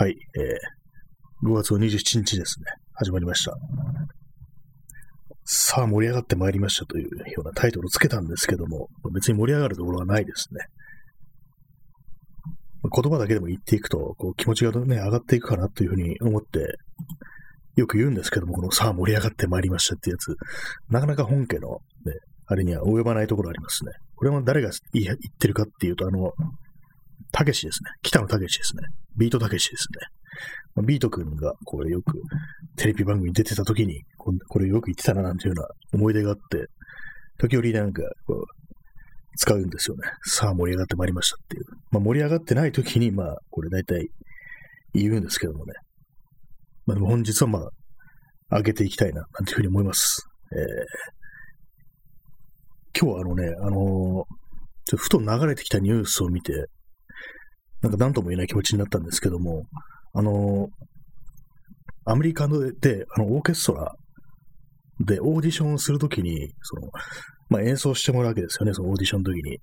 はい、えー、5月27日ですね、始まりました。さあ盛り上がってまいりましたというようなタイトルをつけたんですけども、別に盛り上がるところはないですね。言葉だけでも言っていくと、こう気持ちがね、上がっていくかなというふうに思って、よく言うんですけども、このさあ盛り上がってまいりましたってやつ、なかなか本家の、ね、あれには及ばないところありますね。これは誰が言ってるかっていうと、あの、たけしですね。北野たけしですね。ビートたけしですね。ビート君がこれよくテレビ番組に出てた時に、これよく言ってたななんていうような思い出があって、時折なんかこう使うんですよね。さあ盛り上がってまいりましたっていう。まあ、盛り上がってない時に、まあこれ大体言うんですけどもね。まあでも本日はまあ上げていきたいななんていうふうに思います。えー、今日はあのね、あのー、ふと流れてきたニュースを見て、なんか何とも言えない気持ちになったんですけども、あの、アメリカで、あの、オーケストラでオーディションをするときに、その、まあ、演奏してもらうわけですよね、そのオーディションの時に。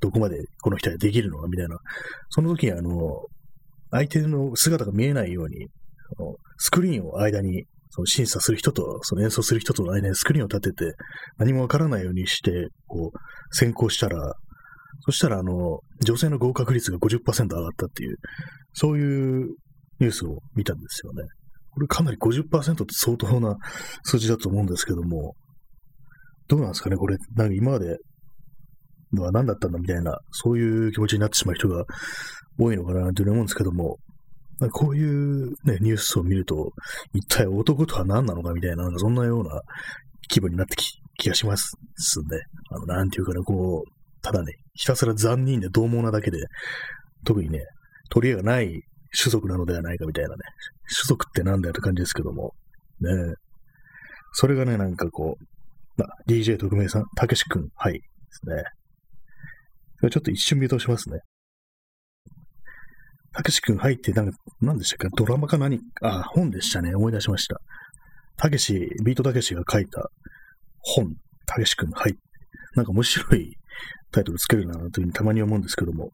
どこまでこの人はできるのかみたいな。その時に、あの、相手の姿が見えないように、そのスクリーンを間に、その審査する人と、その演奏する人との間にスクリーンを立てて、何もわからないようにして、こう、先行したら、そしたら、あの、女性の合格率が50%上がったっていう、そういうニュースを見たんですよね。これかなり50%って相当な数字だと思うんですけども、どうなんですかねこれ、なんか今までのは何だったんだみたいな、そういう気持ちになってしまう人が多いのかなというふうに思うんですけども、こういうね、ニュースを見ると、一体男とは何なのかみたいな、なんかそんなような気分になってき気がしますね。あの、なんていうかね、こう、ただね、ひたすら残忍で獰猛なだけで、特にね、取り柄がない種族なのではないかみたいなね、種族ってなんだよって感じですけども、ね、それがね、なんかこう、まあ、DJ 特命さん、たけしくん、はい、ですね。ちょっと一瞬見通しますね。たけしくん、はいって、なんか、何でしたっけ？ドラマか何？あ、本でしたね。思い出しました。たけし、ビートたけしが書いた本、たけしくん、はい。なんか面白いタイトルつけるなというふうにたまに思うんですけども、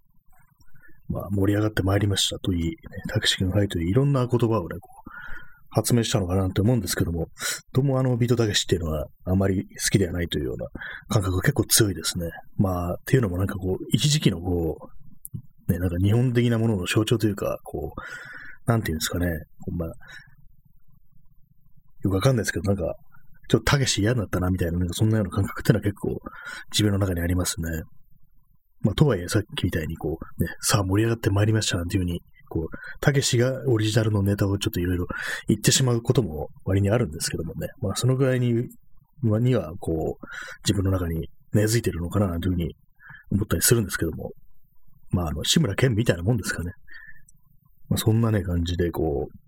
まあ、盛り上がってまいりました。といい、ね、タクシーのはいといい、いろんな言葉をね、こう、発明したのかなって思うんですけども、どうもあのビートたけしっていうのはあまり好きではないというような感覚が結構強いですね。まあ、っていうのもなんかこう、一時期のこう、ね、なんか日本的なものの象徴というか、こう、なんていうんですかね、ほんま、よくわかんないですけど、なんか、ちょっとたけし嫌だったなみたいな、なんかそんなような感覚ってのは結構自分の中にありますね。まあ、とはいえさっきみたいにこう、ね、さあ盛り上がってまいりましたなんていうふうに、こう、たけしがオリジナルのネタをちょっといろいろ言ってしまうことも割にあるんですけどもね。まあ、そのぐらいに、には、こう、自分の中に根付いてるのかななんていうふうに思ったりするんですけども。まあ、あの、志村けんみたいなもんですかね。まあ、そんなね、感じで、こう、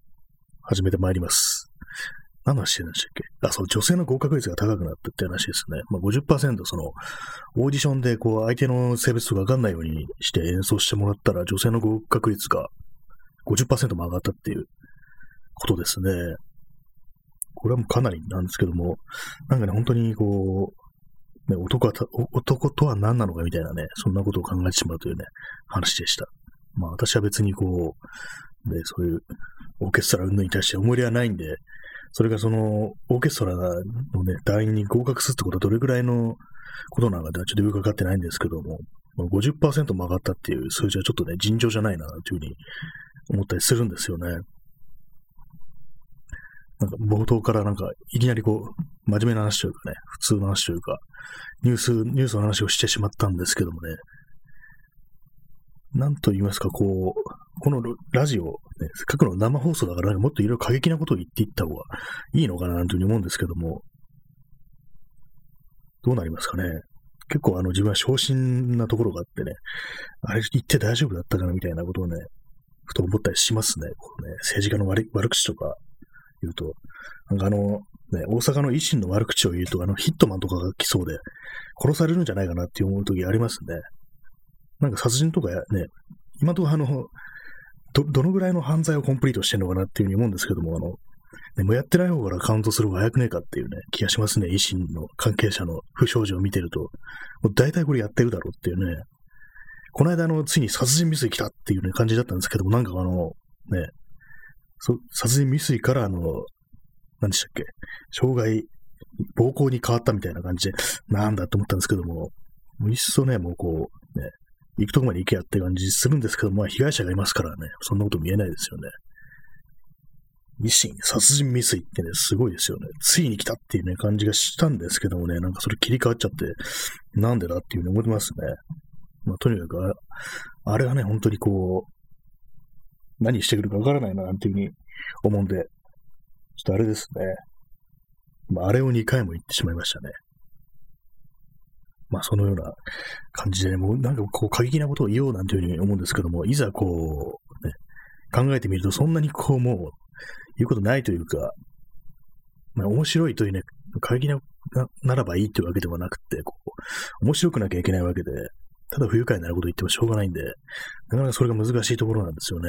始めてまいります。何の話してるんでしたっけ？あ、そう、女性の合格率が高くなったって話ですね。まあ50%その、オーディションでこう、相手の性別とかわかんないようにして演奏してもらったら、女性の合格率が50%も上がったっていうことですね。これはもうかなりなんですけども、なんかね、本当にこう、ね、男は、男とは何なのかみたいなね、そんなことを考えてしまうというね、話でした。まあ私は別にこう、ね、そういうオーケストラ運動に対して思い入れはないんで、それがその、オーケストラのね、団員に合格するってことはどれぐらいのことなのかちょっとよくわかってないんですけども、50%も上がったっていう数字はちょっとね、尋常じゃないな、というふうに思ったりするんですよね。なんか冒頭からなんか、いきなりこう、真面目な話というかね、普通の話というか、ニュース、ニュースの話をしてしまったんですけどもね、なんと言いますか、こう、このラジオ、ね、せっかくの生放送だから、もっといろいろ過激なことを言っていった方がいいのかな、というふうに思うんですけども、どうなりますかね。結構あの自分は昇進なところがあってね、あれ言って大丈夫だったかなみたいなことをね、ふと思ったりしますね。こうね政治家の悪悪口とか言うと、なんかあの、ね、大阪の維新の悪口を言うと、あのヒットマンとかが来そうで、殺されるんじゃないかなって思う時ありますね。なんか殺人とかね、今とこあの、ど、どのぐらいの犯罪をコンプリートしてんのかなっていうふうに思うんですけども、あの、ね、もやってない方からカウントする方が早くねえかっていうね、気がしますね。維新の関係者の不祥事を見てると。もう大体これやってるだろうっていうね。この間、あの、ついに殺人未遂来たっていうね、感じだったんですけども、なんかあの、ね、そ殺人未遂からあの、何でしたっけ？傷害、暴行に変わったみたいな感じで、なんだと思ったんですけども、もういっそね、もうこう、ね、行くとこまで行けやって感じするんですけど、まあ被害者がいますからね、そんなこと見えないですよね。維新、殺人未遂ってね、すごいですよね。ついに来たっていうね、感じがしたんですけどもね、なんかそれ切り替わっちゃって、なんでだっていうふうに思ってますね。まあ、とにかくあ、あれはね、本当にこう、何してくるかわからないな、なんていうふうに思うんで、ちょっとあれですね。まあ、あれを2回も言ってしまいましたね。まあ、そのような感じでね、もうなんかこう過激なことを言おうなんていうふうに思うんですけども、いざこう、ね、考えてみると、そんなにこうもう、言うことないというか、まあ、面白いというね、過激なならばいいというわけではなくて、こう、面白くなきゃいけないわけで、ただ不愉快なこと言ってもしょうがないんで、なかなかそれが難しいところなんですよね。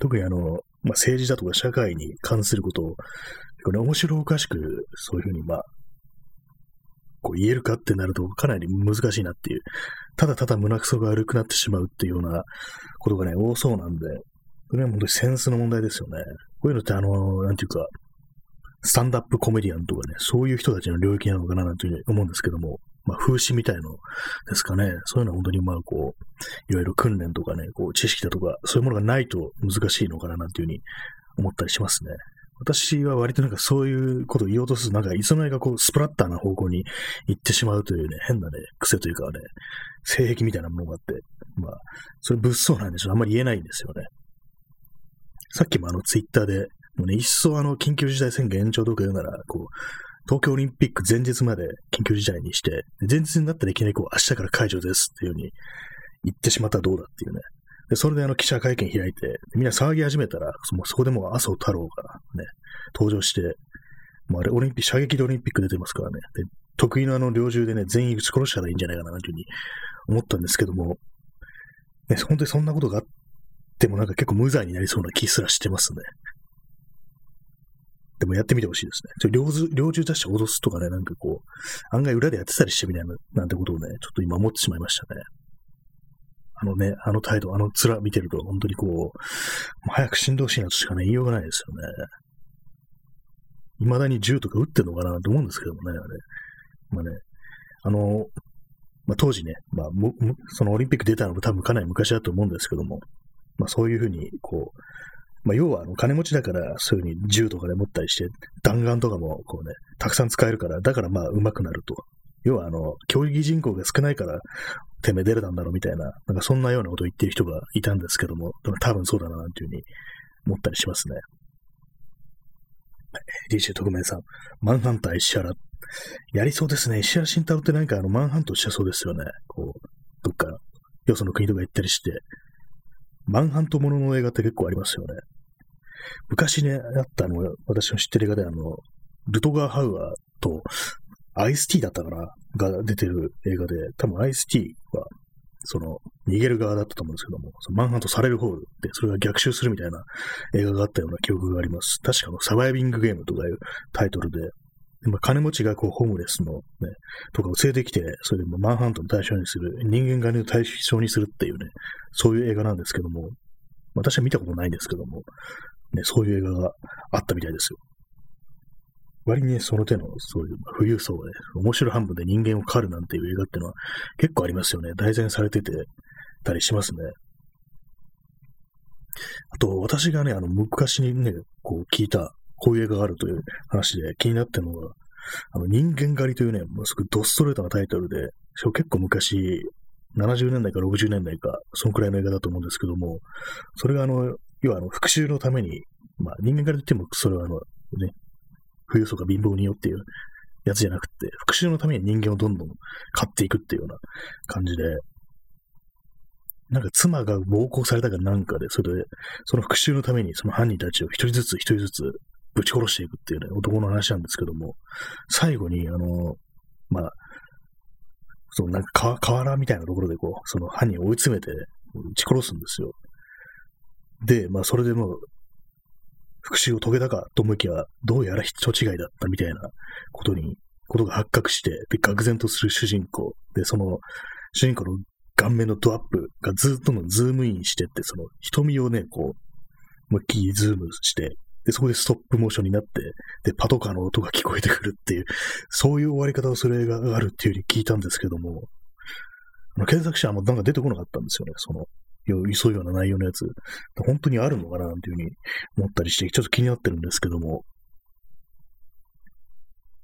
特にあの、まあ、政治だとか社会に関することを、これ面白おかしく、そういうふうに、まあ、こう言えるかってなるとかなり難しいなっていう、ただただ胸くそが悪くなってしまうっていうようなことがね、多そうなんで、それは本当にセンスの問題ですよね。こういうのってあの、なんていうか、スタンダップコメディアンとかね、そういう人たちの領域なのかななんていうふうに思うんですけども、まあ、風刺みたいのですかね。そういうのは本当にまあ、こう、いろいろ訓練とかね、こう、知識だとか、そういうものがないと難しいのかななんていうふうに思ったりしますね。私は割となんかそういうことを言おうとすると、なんかいつの間にかこう、スプラッターな方向に行ってしまうというね、変なね、癖というかね、性癖みたいなものがあって、まあ、それ物騒なんでしょう。あんまり言えないんですよね。さっきもあの、ツイッターで、もうね、一層あの、緊急事態宣言延長とか言うなら、こう、東京オリンピック前日まで緊急事態にして、前日になったらいきなりこう、明日から解除ですっていう風に言ってしまったらどうだっていうね。で、それであの記者会見開いて、みんな騒ぎ始めたら、もそこでもう麻生太郎がね、登場して、もうあれ、オリンピック、射撃でオリンピック出てますからね。で、得意のあの猟銃でね、全員撃ち殺したらいいんじゃないかな、というふうに思ったんですけども、ね、本当にそんなことがあってもなんか結構無罪になりそうな気すらしてますね。でもやってみてほしいですね。ちょ猟猟銃出して脅すとかね、なんかこう、案外裏でやってたりしてみたいな、なんてことをね、ちょっと今思ってしまいましたね。あのね、あの態度、あの面見てると、本当にこう、早く死んでほしいなとしかね、言いようがないですよね。未だに銃とか撃ってんのかなと思うんですけどもね、あれ。まあね、あの、まあ、当時ね、まあ、そのオリンピック出たのも多分かなり昔だと思うんですけども、まあそういうふうに、こう、まあ、要は、あの、金持ちだから、そういうふうに銃とかで持ったりして、弾丸とかも、こうね、たくさん使えるから、だからまあ、上手くなると。要は、あの、競技人口が少ないから、てめえ出れたんだろうみたいな、なんかそんなようなことを言ってる人がいたんですけども、多分そうだな、なんていうふうに思ったりしますね。DJ 特命さん、マンハンター石原。やりそうですね。石原慎太郎ってなんかあの、マンハントしてそうですよね。こう、どっか、よその国とか行ったりして、マンハントものの映画って結構ありますよね。昔ね、あったあの、私の知ってる映画であの、ルトガー・ハウアーとアイスティーだったかな？が出てる映画で、多分アイスティーは、その、逃げる側だったと思うんですけども、そのマンハントされる方で、それが逆襲するみたいな映画があったような記憶があります。確かのサバイビングゲームとかいうタイトルで、でまあ、金持ちがこうホームレスのね、とかを連れてきて、それでもマンハントの対象にする、人間狩りの対象にするっていうね、そういう映画なんですけども、私は見たことないんですけども、ね、そういう映画があったみたいですよ。割にね、その手の、そういう富裕層がね、面白半分で人間を狩るなんていう映画っていうのは結構ありますよね。題材されててたりしますね。あと、私がね、あの、昔にね、こう聞いた、こういう映画があるという話で気になってるのが、あの、人間狩りというね、もうすぐドストレートなタイトルで、結構昔、70年代か60年代か、そのくらいの映画だと思うんですけども、それがあの、要はあの、復讐のために、まあ、人間狩りと言っても、それはあの、ね、富裕層が貧乏によっていうやつじゃなくて、復讐のために人間をどんどん買っていくっていうような感じで、なんか妻が暴行されたかなんかで、それで、その復讐のためにその犯人たちを一人ずつ一人ずつぶち殺していくっていうね、男の話なんですけども、最後に、あの、まあ、そのなんか河原みたいなところでこう、その犯人を追い詰めて撃ち殺すんですよ。で、まあそれでもう、復讐を遂げたかと思いきや、どうやら人違いだったみたいなことに、ことが発覚して、で、愕然とする主人公。で、その、主人公の顔面のドアップがずっとのズームインしてって、その瞳をね、こう、思いっきりズームして、で、そこでストップモーションになって、で、パトカーの音が聞こえてくるっていう、そういう終わり方をする映画があるっていうふうに聞いたんですけども、検索してももうなんか出てこなかったんですよね、その、急うような内容のやつ。本当にあるのかなっていうふうに思ったりして、ちょっと気になってるんですけども、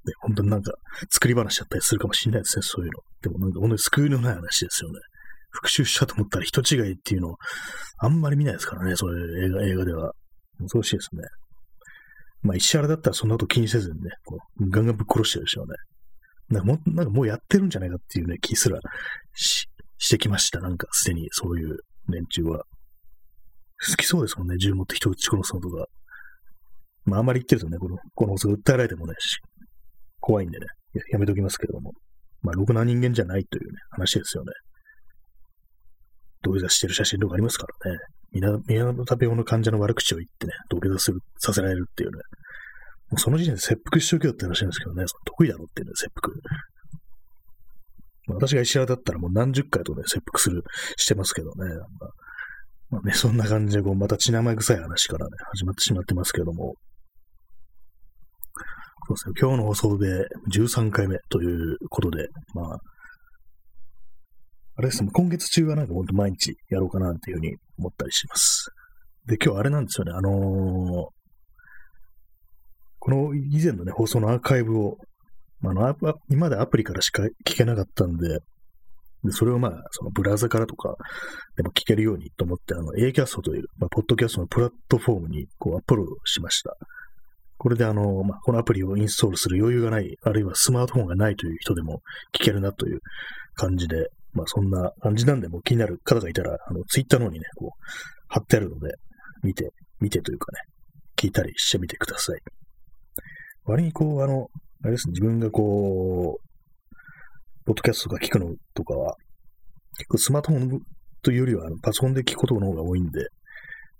ね、本当になんか作り話だったりするかもしれないですね、そういうの。でもなんか本当に救いのない話ですよね。復讐したと思ったら人違いっていうのをあんまり見ないですからね、そういう映画映画では。恐ろしいですね。まあ、石原だったらそんなこと気にせずにね、こうガンガンぶっ殺してるでしょうね。なんかも、なんかもうやってるんじゃないかっていうね、気すらししてきました。なんかすでにそういう連中は。好きそうですもんね、銃持って人を撃ち殺すのとか。まあ、あんまり言ってるとね、この、この放送訴えられてもね、怖いんでねや、やめときますけれども。まあ、ろくな人間じゃないというね、話ですよね。土下座してる写真とかありますからね。宮本病の患者の悪口を言ってね、土下座する、させられるっていうね。もうその時点で切腹しとけよって話なんですけどね、得意だろっていうね、切腹。私が石原だったらもう何十回とね、切腹する、してますけどね。まあね、そんな感じで、こう、また血生臭い話からね、始まってしまってますけども。そうですね、今日の放送で13回目ということで、まあ、あれですね、今月中はなんかほんと毎日やろうかなっていうふうに思ったりします。で、今日あれなんですよね、あのー、この以前のね、放送のアーカイブを、まあの、今までアプリからしか聞けなかったんで、でそれをまあ、そのブラウザからとかでも聞けるようにと思って、あの、A キャストという、まあ、ポッドキャストのプラットフォームにこうアップロードしました。これであの、まあ、このアプリをインストールする余裕がない、あるいはスマートフォンがないという人でも聞けるなという感じで、まあそんな感じなんで、もう気になる方がいたら、あの、ツイッターの方にね、こう、貼ってあるので、見て、見てというかね、聞いたりしてみてください。割にこう、あの、あれですね、自分がこう、ポッドキャストとか聞くのとかは、結構スマートフォンというよりは、パソコンで聞くことの方が多いんで、やっ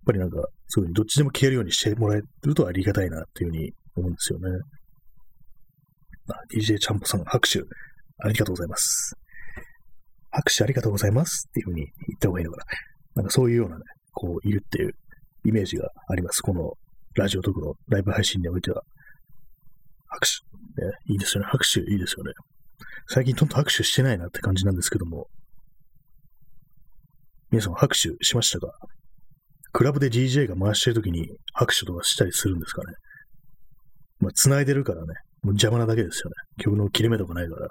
ぱりなんか、そういうどっちでも聞けるようにしてもらえるとありがたいなっていうふうに思うんですよね。DJ ちゃんぽさん、拍手、ありがとうございます。拍手ありがとうございますっていうふうに言った方がいいのかな。なんかそういうようなね、こう、いるっていうイメージがあります。このラジオ特のライブ配信においては。拍手、ね、いいですよね。拍手いいですよね。最近とんと拍手してないなって感じなんですけども。皆さん拍手しましたか？クラブで DJ が回してる時に拍手とかしたりするんですかね。まあ、繋いでるからね、もう邪魔なだけですよね。曲の切れ目とかないから、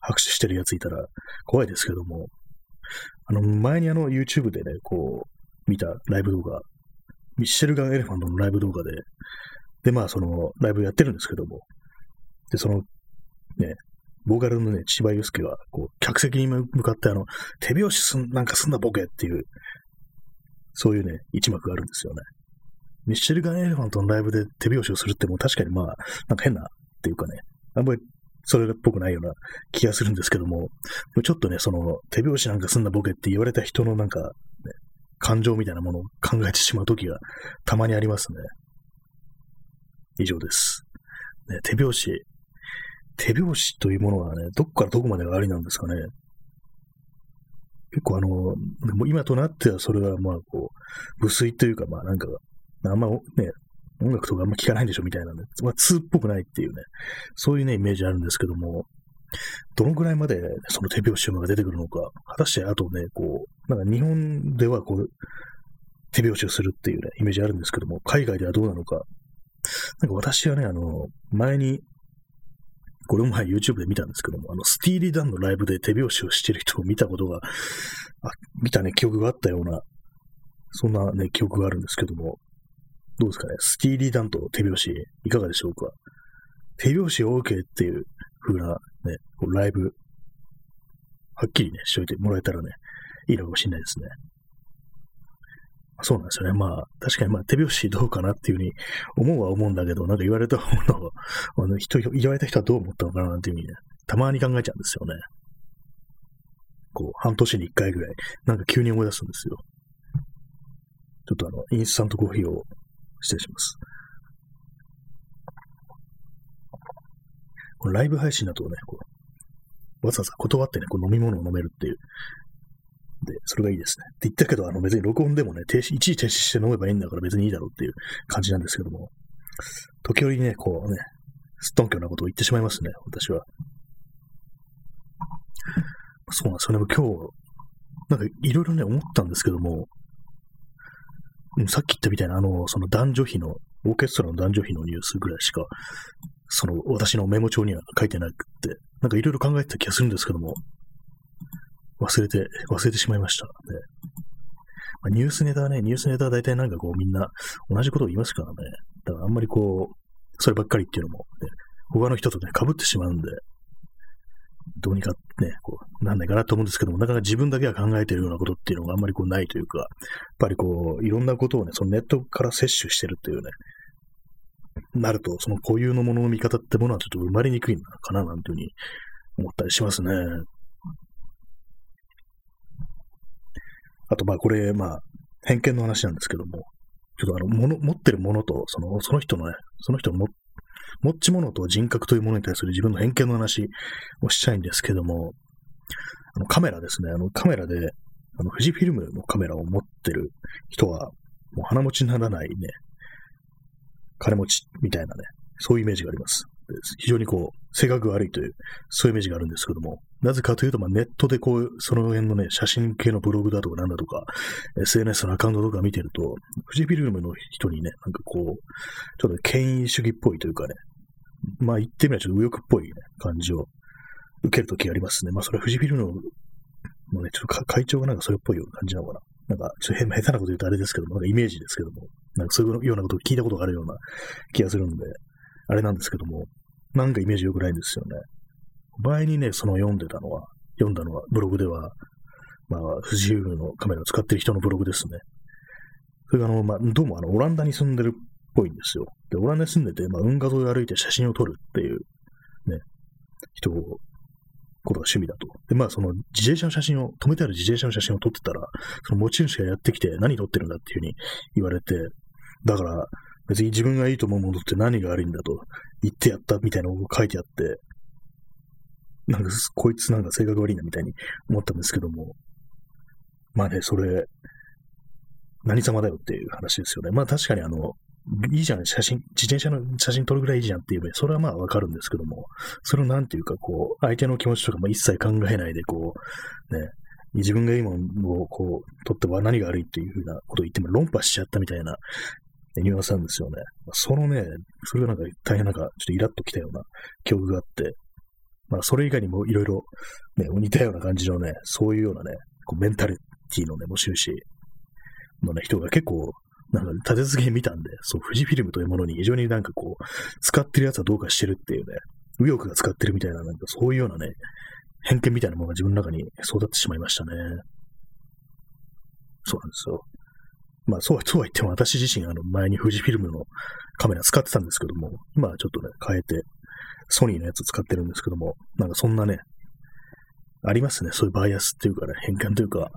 拍手してるやついたら怖いですけども、あの、前にあの YouTube でね、こう、見たライブ動画、ミッシェルガン・エレファントのライブ動画で、で、まあ、その、ライブやってるんですけども、で、その、ね、ボーカルのね、千葉祐介が、こう、客席に向かって、あの、手拍子すん、なんかすんだボケっていう、そういうね、一幕があるんですよね。ミッシェルガン・エレファントのライブで手拍子をするってもう確かにまあ、なんか変なっていうかね、あんまりそれっぽくないような気がするんですけども、ちょっとね、その手拍子なんかすんなボケって言われた人のなんか、ね、感情みたいなものを考えてしまうときがたまにありますね。以上です。ね、手拍子。手拍子というものはね、どこからどこまでがありなんですかね。結構あの、も今となってはそれはまあこう、無粋というかまあなんか、あんまね、音楽とかあんま聞かないんでしょみたいなね。まあ、通っぽくないっていうね、そういうね、イメージあるんですけども、どのぐらいまでその手拍子が出てくるのか、果たしてあとね、こう、なんか日本ではこう、手拍子をするっていうね、イメージあるんですけども、海外ではどうなのか。なんか私はね、あの、前に、これも前 YouTube で見たんですけども、あの、スティーリー・ダンのライブで手拍子をしてる人を見たことが、あ見たね、記憶があったような、そんなね、記憶があるんですけども、どうですかね、スティーリー・ダンと手拍子、いかがでしょうか？手拍子 OK っていう風なね、ライブ、はっきりね、しといてもらえたらね、いいのかもしれないですね。そうなんですよね。まあ、確かにまあ手拍子どうかなっていうふうに思うは思うんだけど、なんか言われた方の、あの人、言われた人はどう思ったのかなっていうふうにね、たまに考えちゃうんですよね。こう、半年に一回ぐらい、なんか急に思い出すんですよ。ちょっとあの、インスタントコーヒーを失礼します。ライブ配信だとね、こうわざわざ断ってね、こう飲み物を飲めるっていう、で、それがいいですね。って言ったけど、あの別に録音でもね、停止、一時停止して飲めばいいんだから別にいいだろうっていう感じなんですけども、時折ね、こうね、すっとんきょなことを言ってしまいますね、私は。そうなんですよね。今日、なんかいろいろね、思ったんですけども、さっき言ったみたいな、あの、その男女比の、オーケストラの男女比のニュースぐらいしか、その私のメモ帳には書いてなくって、なんかいろいろ考えてた気がするんですけども、忘れて、忘れてしまいました。ねまあ、ニュースネタはね、ニュースネタは大体なんかこうみんな同じことを言いますからね。だからあんまりこう、そればっかりっていうのも、ね、他の人とね、被ってしまうんで、どうにかね、こう、なんないかなと思うんですけども、なかなか自分だけが考えてるようなことっていうのがあんまりこうないというか、やっぱりこう、いろんなことをね、そのネットから摂取してるっていうね、なると、その固有のものの見方ってものはちょっと生まれにくいのかな、なんていうふうに思ったりしますね。あと、まあ、これ、まあ、偏見の話なんですけども、ちょっとあの、もの、持ってるものと、その、その人のね、その人の持ち物と人格というものに対する自分の偏見の話をしたいんですけども、あの、カメラですね。あの、カメラで、あの、富士フィルムのカメラを持ってる人は、もう鼻持ちにならないね、金持ちみたいなね、そういうイメージがあります。非常にこう、性格が悪いという、そういうイメージがあるんですけども、なぜかというと、まあ、ネットでこう、その辺のね、写真系のブログだとかなんだとか、SNS のアカウントとか見てると、富士フィルムの人にね、なんかこう、ちょっと権威主義っぽいというかね、まあ言ってみればちょっと右翼っぽい、ね、感じを受けるときありますね。まあそれは富士フィルムの、もうね、ちょっと会長がなんかそれっぽいような感じなのかな。なんか、ちょっと下手なこと言うとあれですけども、なんかイメージですけども、なんかそういうようなことを聞いたことがあるような気がするんで、あれなんですけども、なんかイメージ良くないんですよね。前にね、その読んでたのは、読んだのは、ブログでは、まあ、富士フィルムのカメラを使ってる人のブログですね。それがあの、まあ、どうもあの、オランダに住んでるっぽいんですよ。で、オランダに住んでて、まあ、運河沿いを歩いて写真を撮るっていう、ね、人をことが趣味だと。で、まあ、その自転車の写真を、止めてある自転車の写真を撮ってたら、その持ち主がやってきて、何撮ってるんだっていうふうに言われて、だから、別に自分がいいと思うものって何が悪いんだと言ってやったみたいなのを書いてあって、なんか、こいつなんか性格悪いなみたいに思ったんですけども、まあね、それ、何様だよっていう話ですよね。まあ確かにあの、いいじゃん、写真、自転車の写真撮るぐらいいいじゃんっていう、それはまあわかるんですけども、それをなんていうか、こう、相手の気持ちとかも一切考えないで、こう、ね、自分がいいものをこう、撮っては何が悪いっていうふうなことを言っても論破しちゃったみたいなニュアンスなんですよね。そのね、それがなんか大変なんかちょっとイラッときたような記憶があって、まあそれ以外にもいろいろね、似たような感じのね、そういうようなね、こうメンタリティのね、持ち主のね、人が結構なんか立て続けに見たんで、そう、富士フィルムというものに非常になんかこう、使ってるやつはどうかしてるっていうね、右翼が使ってるみたいな、なんかそういうようなね、偏見みたいなものが自分の中に育ってしまいましたね。そうなんですよ。まあ、そうは、そうは言っても私自身、あの、前に富士フィルムのカメラ使ってたんですけども、今はちょっとね、変えて、ソニーのやつ使ってるんですけども、なんかそんなね、ありますね。そういうバイアスっていうかね、変換というか、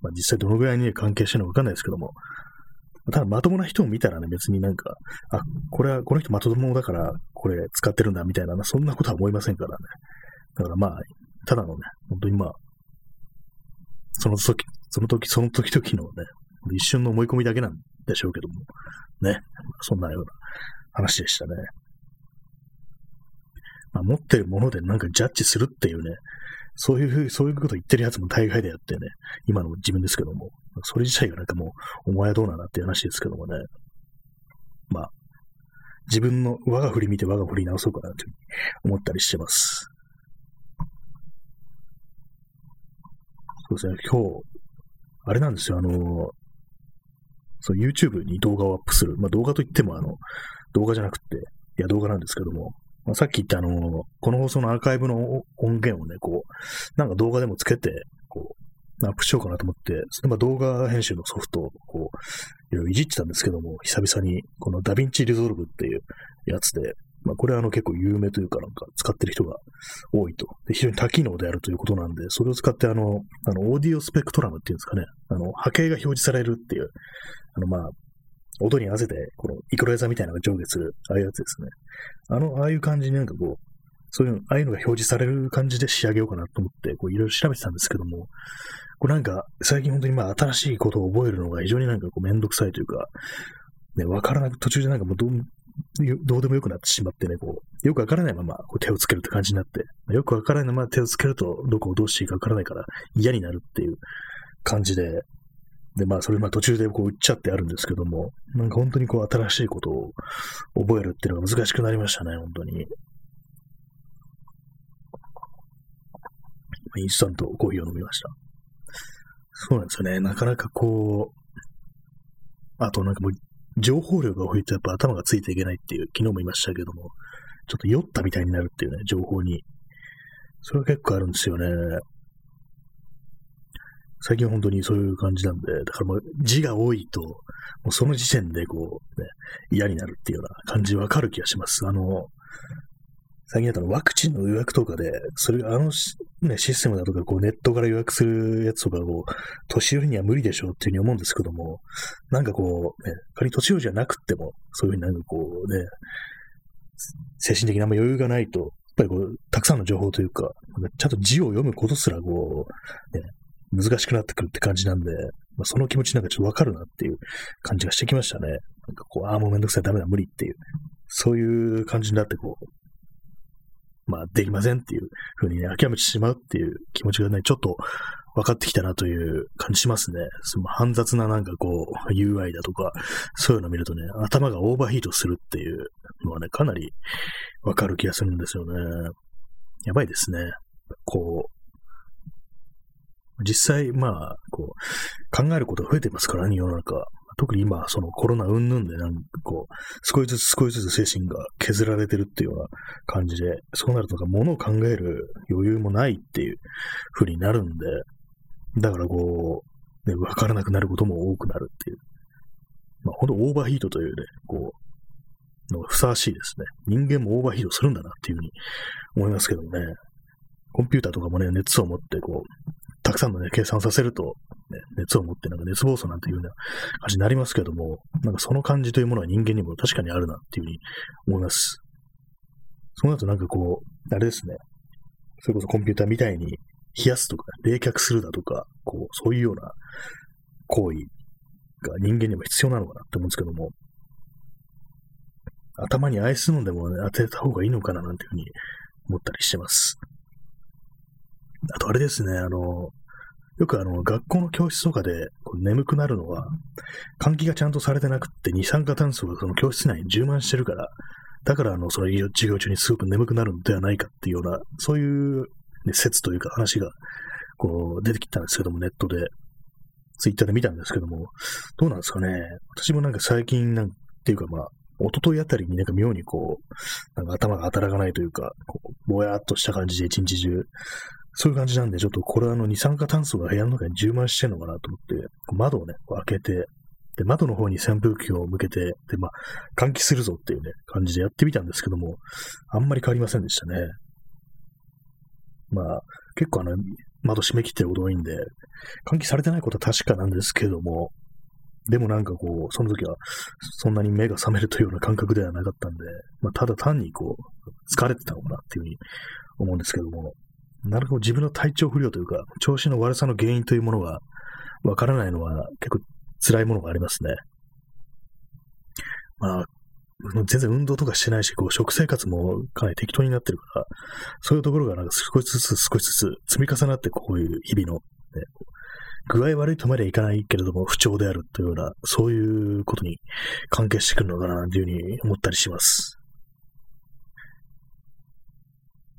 まあ実際どのぐらいに、ね、関係してるのかわかんないですけども、ただまともな人を見たらね、別になんか、あ、これは、この人まともだから、これ使ってるんだみたいな、そんなことは思いませんからね。だからまあ、ただのね、本当にまあ、その時、その時、その時々のね、一瞬の思い込みだけなんでしょうけども、ね、そんなような話でしたね。まあ、持ってるものでなんかジャッジするっていうね、そういうふう、そういうこと言ってるやつも大概でやってね、今の自分ですけども、それ自体がなんかもう、お前はどうなんだっていう話ですけどもね。まあ、自分の我が振り見て我が振り直そうかなというふうに思ったりしてます。そうですね、今日、あれなんですよ、あの、そう、YouTube に動画をアップする。まあ動画といっても、あの、動画じゃなくて、いや動画なんですけども、まあ、さっき言ったあの、この放送のアーカイブの音源をね、こう、なんか動画でもつけて、こう、アップしようかなと思って、それま動画編集のソフトをこう、いろいろいじってたんですけども、久々に、このダヴィンチリゾルブっていうやつで、まあ、これはあの結構有名というかなんか使ってる人が多いと。で、非常に多機能であるということなんで、それを使ってあの、あの、オーディオスペクトラムっていうんですかね、あの、波形が表示されるっていう、あの、まあ、音に合わせて、このイクライザーみたいなのが上下する、ああいうやつですね。あの、ああいう感じになんかこう、そういうの、ああいうのが表示される感じで仕上げようかなと思って、こういろいろ調べてたんですけども、これなんか、最近本当にまあ新しいことを覚えるのが非常になんかこうめんどくさいというか、ね、わからなく、途中でなんかもうどう、どうでもよくなってしまってね、こう、よくわからないままこう手をつけるって感じになって、よくわからないまま手をつけると、どこをどうしていいかわからないから嫌になるっていう感じで、で、まあ、それまあ途中でこう言っちゃってあるんですけども、なんか本当にこう新しいことを覚えるっていうのが難しくなりましたね、本当に。インスタントコーヒーを飲みました。そうなんですよね。なかなかこう、あとなんかもう、情報量が多いとやっぱ頭がついていけないっていう、昨日も言いましたけども、ちょっと酔ったみたいになるっていうね、情報に。それは結構あるんですよね。最近本当にそういう感じなんで、だからもう字が多いと、もうその時点でこう、ね、嫌になるっていうような感じわかる気がします。あの、最近だとワクチンの予約とかで、それあの、ね、システムだとか、こうネットから予約するやつとかを、年寄りには無理でしょうっていうふうに思うんですけども、なんかこう、ね、仮に年寄りじゃなくても、そういうふうになんかこうね、精神的な余裕がないと、やっぱりこう、たくさんの情報というか、ちゃんと字を読むことすらこう、ね、難しくなってくるって感じなんで、まあ、その気持ちなんかちょっとわかるなっていう感じがしてきましたね。なんかこう、ああ、もうめんどくさい、ダメだ、無理っていう、そういう感じになってこう、まあ、できませんっていうふうにね、諦めてしまうっていう気持ちがね、ちょっと分かってきたなという感じしますね。その煩雑ななんかこう、UI だとか、そういうの見るとね、頭がオーバーヒートするっていうのはね、かなりわかる気がするんですよね。やばいですね。こう、実際、まあ、こう、考えることが増えてますからね、世の中。特に今、そのコロナ云々で、なんかこう、少しずつ少しずつ精神が削られてるっていうような感じで、そうなるとか、物を考える余裕もないっていう風になるんで、だからこう、ね、わからなくなることも多くなるっていう。まあ、ほんとオーバーヒートというね、こう、のがふさわしいですね。人間もオーバーヒートするんだなっていうふうに思いますけどもね。コンピューターとかもね、熱を持ってこう、たくさんのね、計算させると、ね、熱を持ってなんか熱暴走なんていうような感じになりますけども、なんかその感じというものは人間にも確かにあるなっていうふうに思います。そうなるとなんかこう、あれですね、それこそコンピューターみたいに冷やすとか、冷却するだとか、こう、そういうような行為が人間にも必要なのかなって思うんですけども、頭にアイス飲んでも、ね、当てた方がいいのかななんていうふうに思ったりしてます。あとあれですね、あの、よくあの、学校の教室とかで眠くなるのは、換気がちゃんとされてなくって、二酸化炭素がその教室内に充満してるから、だからあの、その授業中にすごく眠くなるのではないかっていうような、そういう、ね、説というか話が、こう、出てきたんですけども、ネットで、ツイッターで見たんですけども、どうなんですかね。私もなんか最近なんていうかまあ、一昨日あたりになんか妙にこう、なんか頭が働かないというか、こうぼやっとした感じで一日中そういう感じなんで、ちょっとこれはあの二酸化炭素が部屋の中に充満してるのかなと思って、窓をね、開けて、で、窓の方に扇風機を向けて、で、まあ、換気するぞっていうね、感じでやってみたんですけども、あんまり変わりませんでしたね。まあ、結構あの、窓閉め切ってること多いんで、換気されてないことは確かなんですけども、でもなんかこう、その時は、そんなに目が覚めるというような感覚ではなかったんで、まあ、ただ単にこう、疲れてたのかなっていうふうに思うんですけども、なるほど自分の体調不良というか、調子の悪さの原因というものがわからないのは結構辛いものがありますね。まあ、全然運動とかしてないし、こう食生活もかなり適当になってるから、そういうところがなんか少しずつ少しずつ積み重なってこういう日々の、ね、具合悪いとまではいかないけれども不調であるというような、そういうことに関係してくるのかなというふうに思ったりします。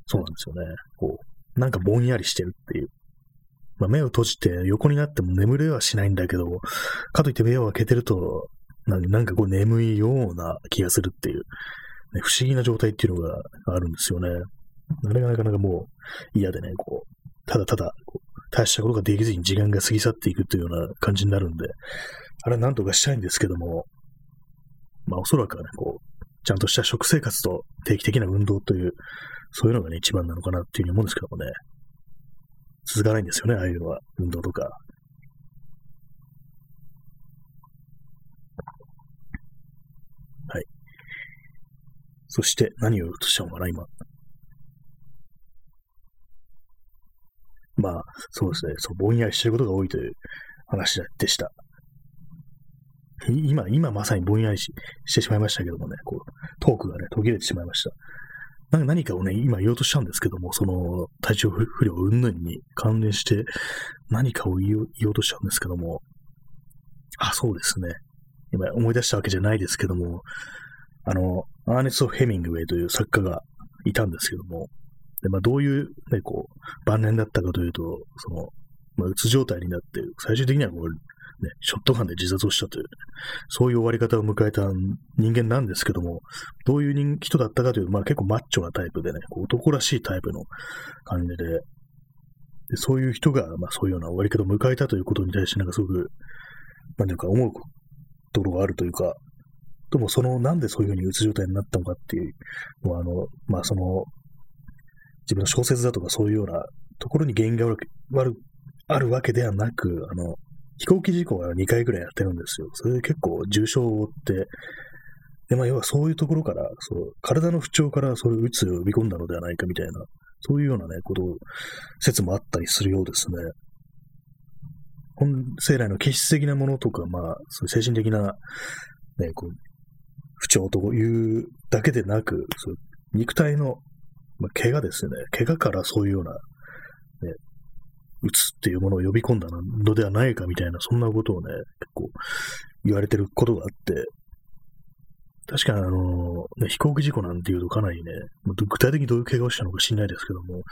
そうなんですよね。こうなんかぼんやりしてるっていう。まあ、目を閉じて横になっても眠れはしないんだけど、かといって目を開けてると、なんかこう眠いような気がするっていう、ね、不思議な状態っていうのがあるんですよね。あれがなかなかもう嫌でね、こう、ただただこう、大したことができずに時間が過ぎ去っていくというような感じになるんで、あれはなんとかしたいんですけども、まあおそらくはね、こう、ちゃんとした食生活と定期的な運動という、そういうのがね、一番なのかなっていうふうに思うんですけどもね。続かないんですよね、ああいうのは。運動とか。はい。そして、何を言うとしたのかな、今。まあ、そうですね、そうぼんやりしてることが多いという話でした。今、今まさにぼんやりししてしまいましたけどもね、こう、トークがね、途切れてしまいました。何かをね、今言おうとしたんですけども、その体調不良云々に関連して何かを言おうとしたんですけども、あ、そうですね。今思い出したわけじゃないですけども、あの、アーネスト・ヘミングウェイという作家がいたんですけども、でまあ、どういう、ね、こう、晩年だったかというと、その、まあ、うつ状態になって、最終的にはこう、ね、ショットガンで自殺をしたという、そういう終わり方を迎えた人間なんですけども、どういう人だったかというと、まあ結構マッチョなタイプでね、男らしいタイプの感じで、でそういう人が、まあそういうような終わり方を迎えたということに対して、なんかすごく、なんていうか思うところがあるというか、ともその、なんでそういうふうにうつ状態になったのかっていうのは、あの、まあその、自分の小説だとかそういうようなところに原因があるあるわけではなく、あの、飛行機事故が2回ぐらいやってるんですよ。それで結構重傷を負って、で、まあ、要はそういうところから、そう、体の不調からそれうつを呼び込んだのではないかみたいな、そういうようなね、ことを、説もあったりするようですね。本生来の気質的なものとか、まあ、そういう精神的な、ね、こう、不調というだけでなく、そう肉体の、まあ、怪我ですね。怪我からそういうような、ね、打つっていうものを呼び込んだのではないかみたいな、そんなことをね、結構言われてることがあって、確かにあの、ね、飛行機事故なんていうとかなりね、具体的にどういう怪我をしたのか知んないですけども、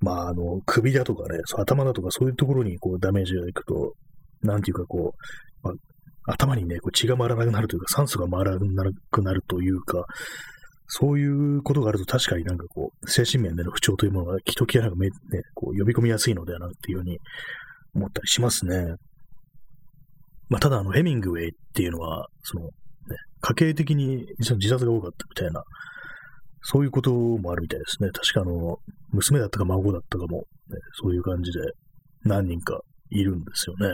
まあ、あの、首だとかね、頭だとかそういうところにこうダメージがいくと、なんていうかこう、まあ、頭にね、こう血が回らなくなるというか、酸素が回らなくなるというか、そういうことがあると確かになんかこう、精神面での不調というものがひときわね、こう呼び込みやすいのではなっていうふうに思ったりしますね。まあ、ただあの、ヘミングウェイっていうのは、その、ね、家計的に自殺が多かったみたいな、そういうこともあるみたいですね。確かあの、娘だったか孫だったかも、ね、そういう感じで何人かいるんですよね。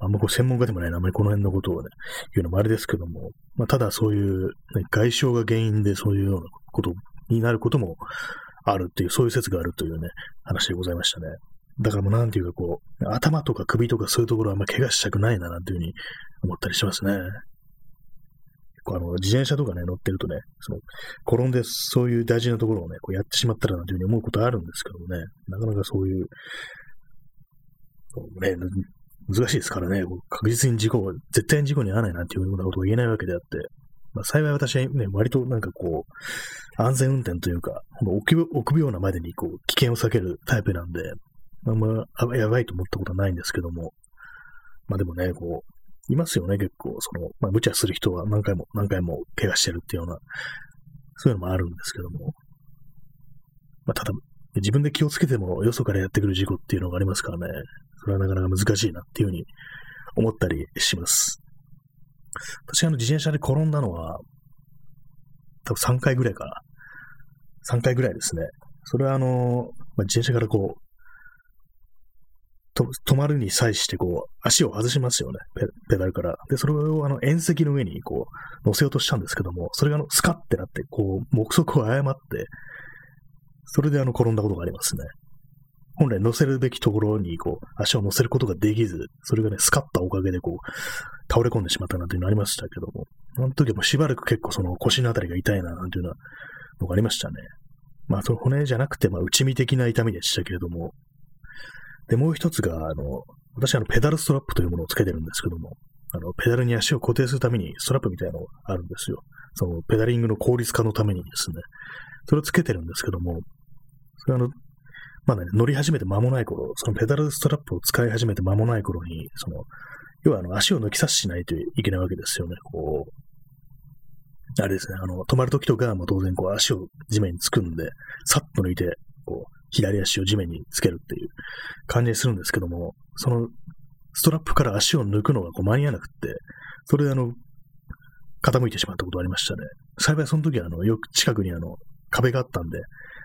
あんまこう専門家でもない、あんまりこの辺のことをね、言うのもあれですけども、まあ、ただそういう、ね、外傷が原因でそういうようなことになることもあるっていう、そういう説があるというね、話でございましたね。だからもうなんていうかこう、頭とか首とかそういうところはあんま怪我したくないななんていうふうに思ったりしますね。結構あの、自転車とかね、乗ってるとね、その、転んでそういう大事なところをね、こうやってしまったらなんていうふうに思うことあるんですけどもね、なかなかそういう、ね、難しいですからね、確実に事故、絶対に事故に遭わないなんていうようなことを言えないわけであって、まあ、幸い私はね、割となんかこう、安全運転というか、臆病なまでにこう、危険を避けるタイプなんで、まあまあ、やばいと思ったことはないんですけども、まあでもね、こう、いますよね、結構、その、まあ、無茶する人は何回も何回も怪我してるっていうような、そういうのもあるんですけども、まあ、ただ、自分で気をつけてもよそからやってくる事故っていうのがありますからね、それはなかなか難しいなっていうふうに思ったりします。私あの自転車で転んだのは、多分3回ぐらいかな。3回ぐらいですね。それはあの、まあ、自転車からこう、と止まるに際してこう、足を外しますよね。ペダルから。で、それをあの、縁石の上にこう、乗せようとしたんですけども、それがあの、スカッてなって、こう、目測を誤って、それであの、転んだことがありますね。本来乗せるべきところに、こう、足を乗せることができず、それがね、スカッたおかげで、こう、倒れ込んでしまったなんていうのありましたけども、あの時はもうしばらく結構その腰のあたりが痛いな、なんていうようなのがありましたね。まあ、その骨じゃなくて、まあ、内身的な痛みでしたけれども、で、もう一つが、あの、私、あの、ペダルストラップというものをつけてるんですけども、あの、ペダルに足を固定するためにストラップみたいなのがあるんですよ。その、ペダリングの効率化のためにですね。それをつけてるんですけども、それあの、まだね、乗り始めて間もない頃、そのペダルストラップを使い始めて間もない頃に、その、要はあの足を抜き差ししないといけないわけですよね。こう、あれですね、あの、止まるときとかも当然こう足を地面につくんで、さっと抜いて、こう、左足を地面につけるっていう感じにするんですけども、そのストラップから足を抜くのがこう間に合わなくって、それであの、傾いてしまったことがありましたね。幸いその時はあの、よく近くにあの、壁があったんで、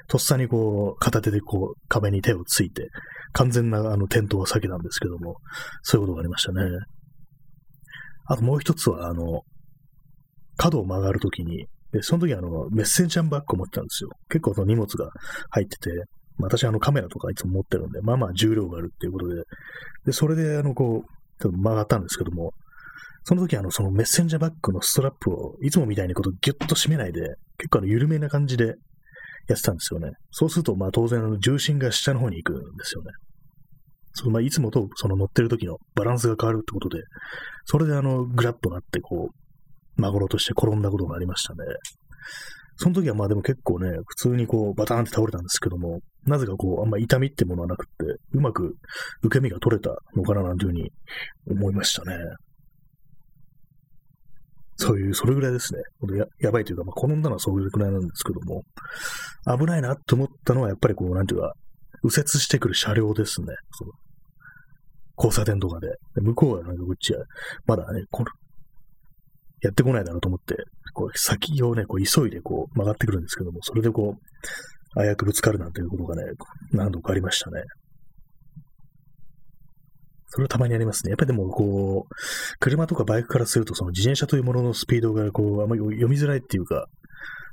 とっさにこう、片手でこう、壁に手をついて、完全なあの転倒は避けたんですけども、そういうことがありましたね。あともう一つは、あの、角を曲がるときに、で、その時あの、メッセンジャーバッグを持ってたんですよ。結構その荷物が入ってて、私あのカメラとかいつも持ってるんで、まあまあ重量があるっていうことで、で、それであの、こう、ちょっと曲がったんですけども、その時あの、そのメッセンジャーバッグのストラップをいつもみたいにことギュッと締めないで、結構あの、緩めな感じでやってたんですよね。そうすると、まあ当然、重心が下の方に行くんですよね。そのまあ、いつもとその乗ってる時のバランスが変わるってことで、それであの、グラッとなって、こう、孫ろとして転んだことがありましたね。その時はまあでも結構ね、普通にこう、バターンって倒れたんですけども、なぜかこう、あんま痛みってものはなくって、うまく受け身が取れたのかななんていうふうに思いましたね。そういう、それぐらいですね。ややばいというか、まあ、転んだのはそういうくらいなんですけども、危ないなって思ったのは、やっぱりこう、なんていうか、右折してくる車両ですね。その交差点とかで。で向こうはなんかこっちは、まだね、この、やってこないだろうと思って、こう先をね、こう急いでこう曲がってくるんですけども、それでこう、危うくぶつかるなんていうことがね、何度かありましたね。それはたまにありますね。やっぱりでも、こう、車とかバイクからすると、その自転車というもののスピードが、こう、あんまり読みづらいっていうか、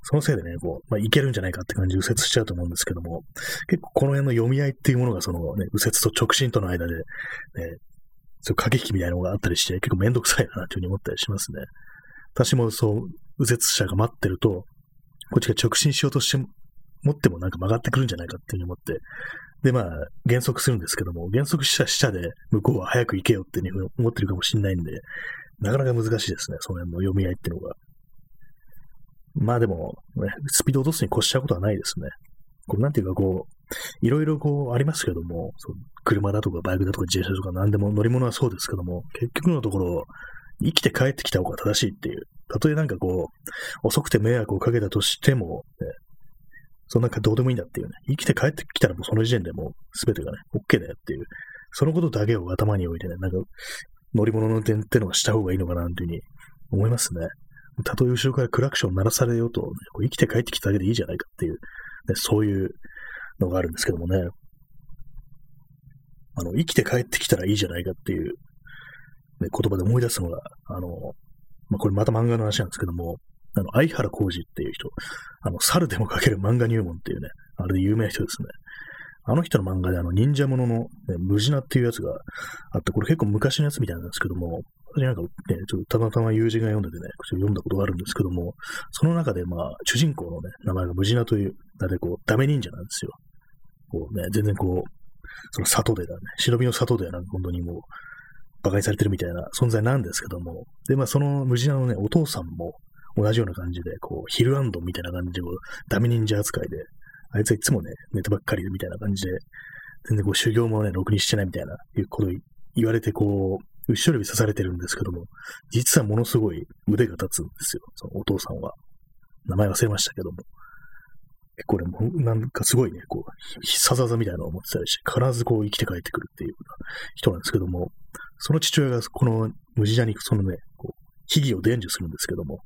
そのせいでね、こう、まあ、いけるんじゃないかって感じで右折しちゃうと思うんですけども、結構この辺の読み合いっていうものが、そのね、右折と直進との間で、ね、そう駆け引きみたいなのがあったりして、結構めんどくさいなというふうに思ったりしますね。私もそう、右折車が待ってると、こっちが直進しようとしても持ってもなんか曲がってくるんじゃないかっていうふうに思って、で、まあ、減速するんですけども、減速した下で向こうは早く行けよってに思ってるかもしれないんで、なかなか難しいですね、その辺の読み合いっていうのが。まあでも、ね、スピード落とすに越しちゃうことはないですね。こうなんていうかこう、いろいろこうありますけども、そ車だとかバイクだとか自転車とか何でも乗り物はそうですけども、結局のところ、生きて帰ってきた方が正しいっていう。たとえなんかこう、遅くて迷惑をかけたとしても、ね、そんなんかどうでもいいんだっていうね。生きて帰ってきたらもうその時点でもう全てがね、OK だよっていう。そのことだけを頭に置いてね、なんか乗り物の運転ってのがした方がいいのかなっていうふうに思いますね。たとえ後ろからクラクション鳴らされようと、ね、生きて帰ってきただけでいいじゃないかっていう、ね、そういうのがあるんですけどもね。あの、生きて帰ってきたらいいじゃないかっていう、ね、言葉で思い出すのが、あの、まあ、これまた漫画の話なんですけども、あの、相原浩二っていう人、あの、猿でも描ける漫画入門っていうね、あれで有名な人ですね。あの人の漫画であの、忍者ものの、ね、ムジナっていうやつがあって、これ結構昔のやつみたいなんですけども、私なんかね、ちょっとたまたま友人が読んでてね、読んだことがあるんですけども、その中でまあ、主人公のね、名前がムジナという、なでこう、ダメ忍者なんですよ。こうね、全然こう、その里でだね、忍びの里ではなんか本当にもう、馬鹿にされてるみたいな存在なんですけども、で、まあそのムジナのね、お父さんも同じような感じで、こう、ヒルアンドみたいな感じで、ダメ忍者扱いで、あいつはいつもね、寝てばっかりみたいな感じで、全然こう修行もね、ろくにしてないみたいな、いうこと言われて、こう、後ろ指刺されてるんですけども、実はものすごい腕が立つんですよ、そのお父さんは。名前忘れましたけども。結構ね、もなんかすごいね、こう、必殺技みたいなのを持ってたりして、必ずこう生きて帰ってくるっていう人なんですけども、その父親がこの無事じゃにそのね、こう、秘技を伝授するんですけども、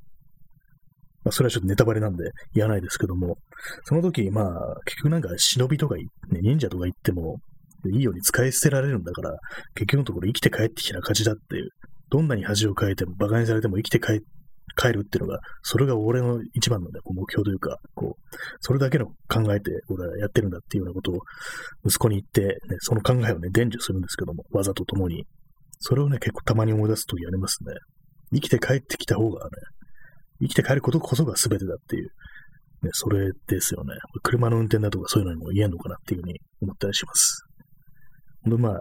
まあ、それはちょっとネタバレなんで言わないですけども、その時、まあ、結局なんか忍びとか、ね、忍者とか言っても、いいように使い捨てられるんだから、結局のところ生きて帰ってきたら勝ちだっていう、どんなに恥をかいても馬鹿にされても生きて帰帰るっていうのが、それが俺の一番の、ね、こう目標というか、こう、それだけの考えて俺はやってるんだっていうようなことを息子に言って、ね、その考えをね、伝授するんですけども、技とともに。それをね、結構たまに思い出すときありますね。生きて帰ってきた方がね、生きて帰ることこそが全てだっていう、ね、それですよね。車の運転だとかそういうのにも言えんのかなっていうふうに思ったりします。ほんとまあね、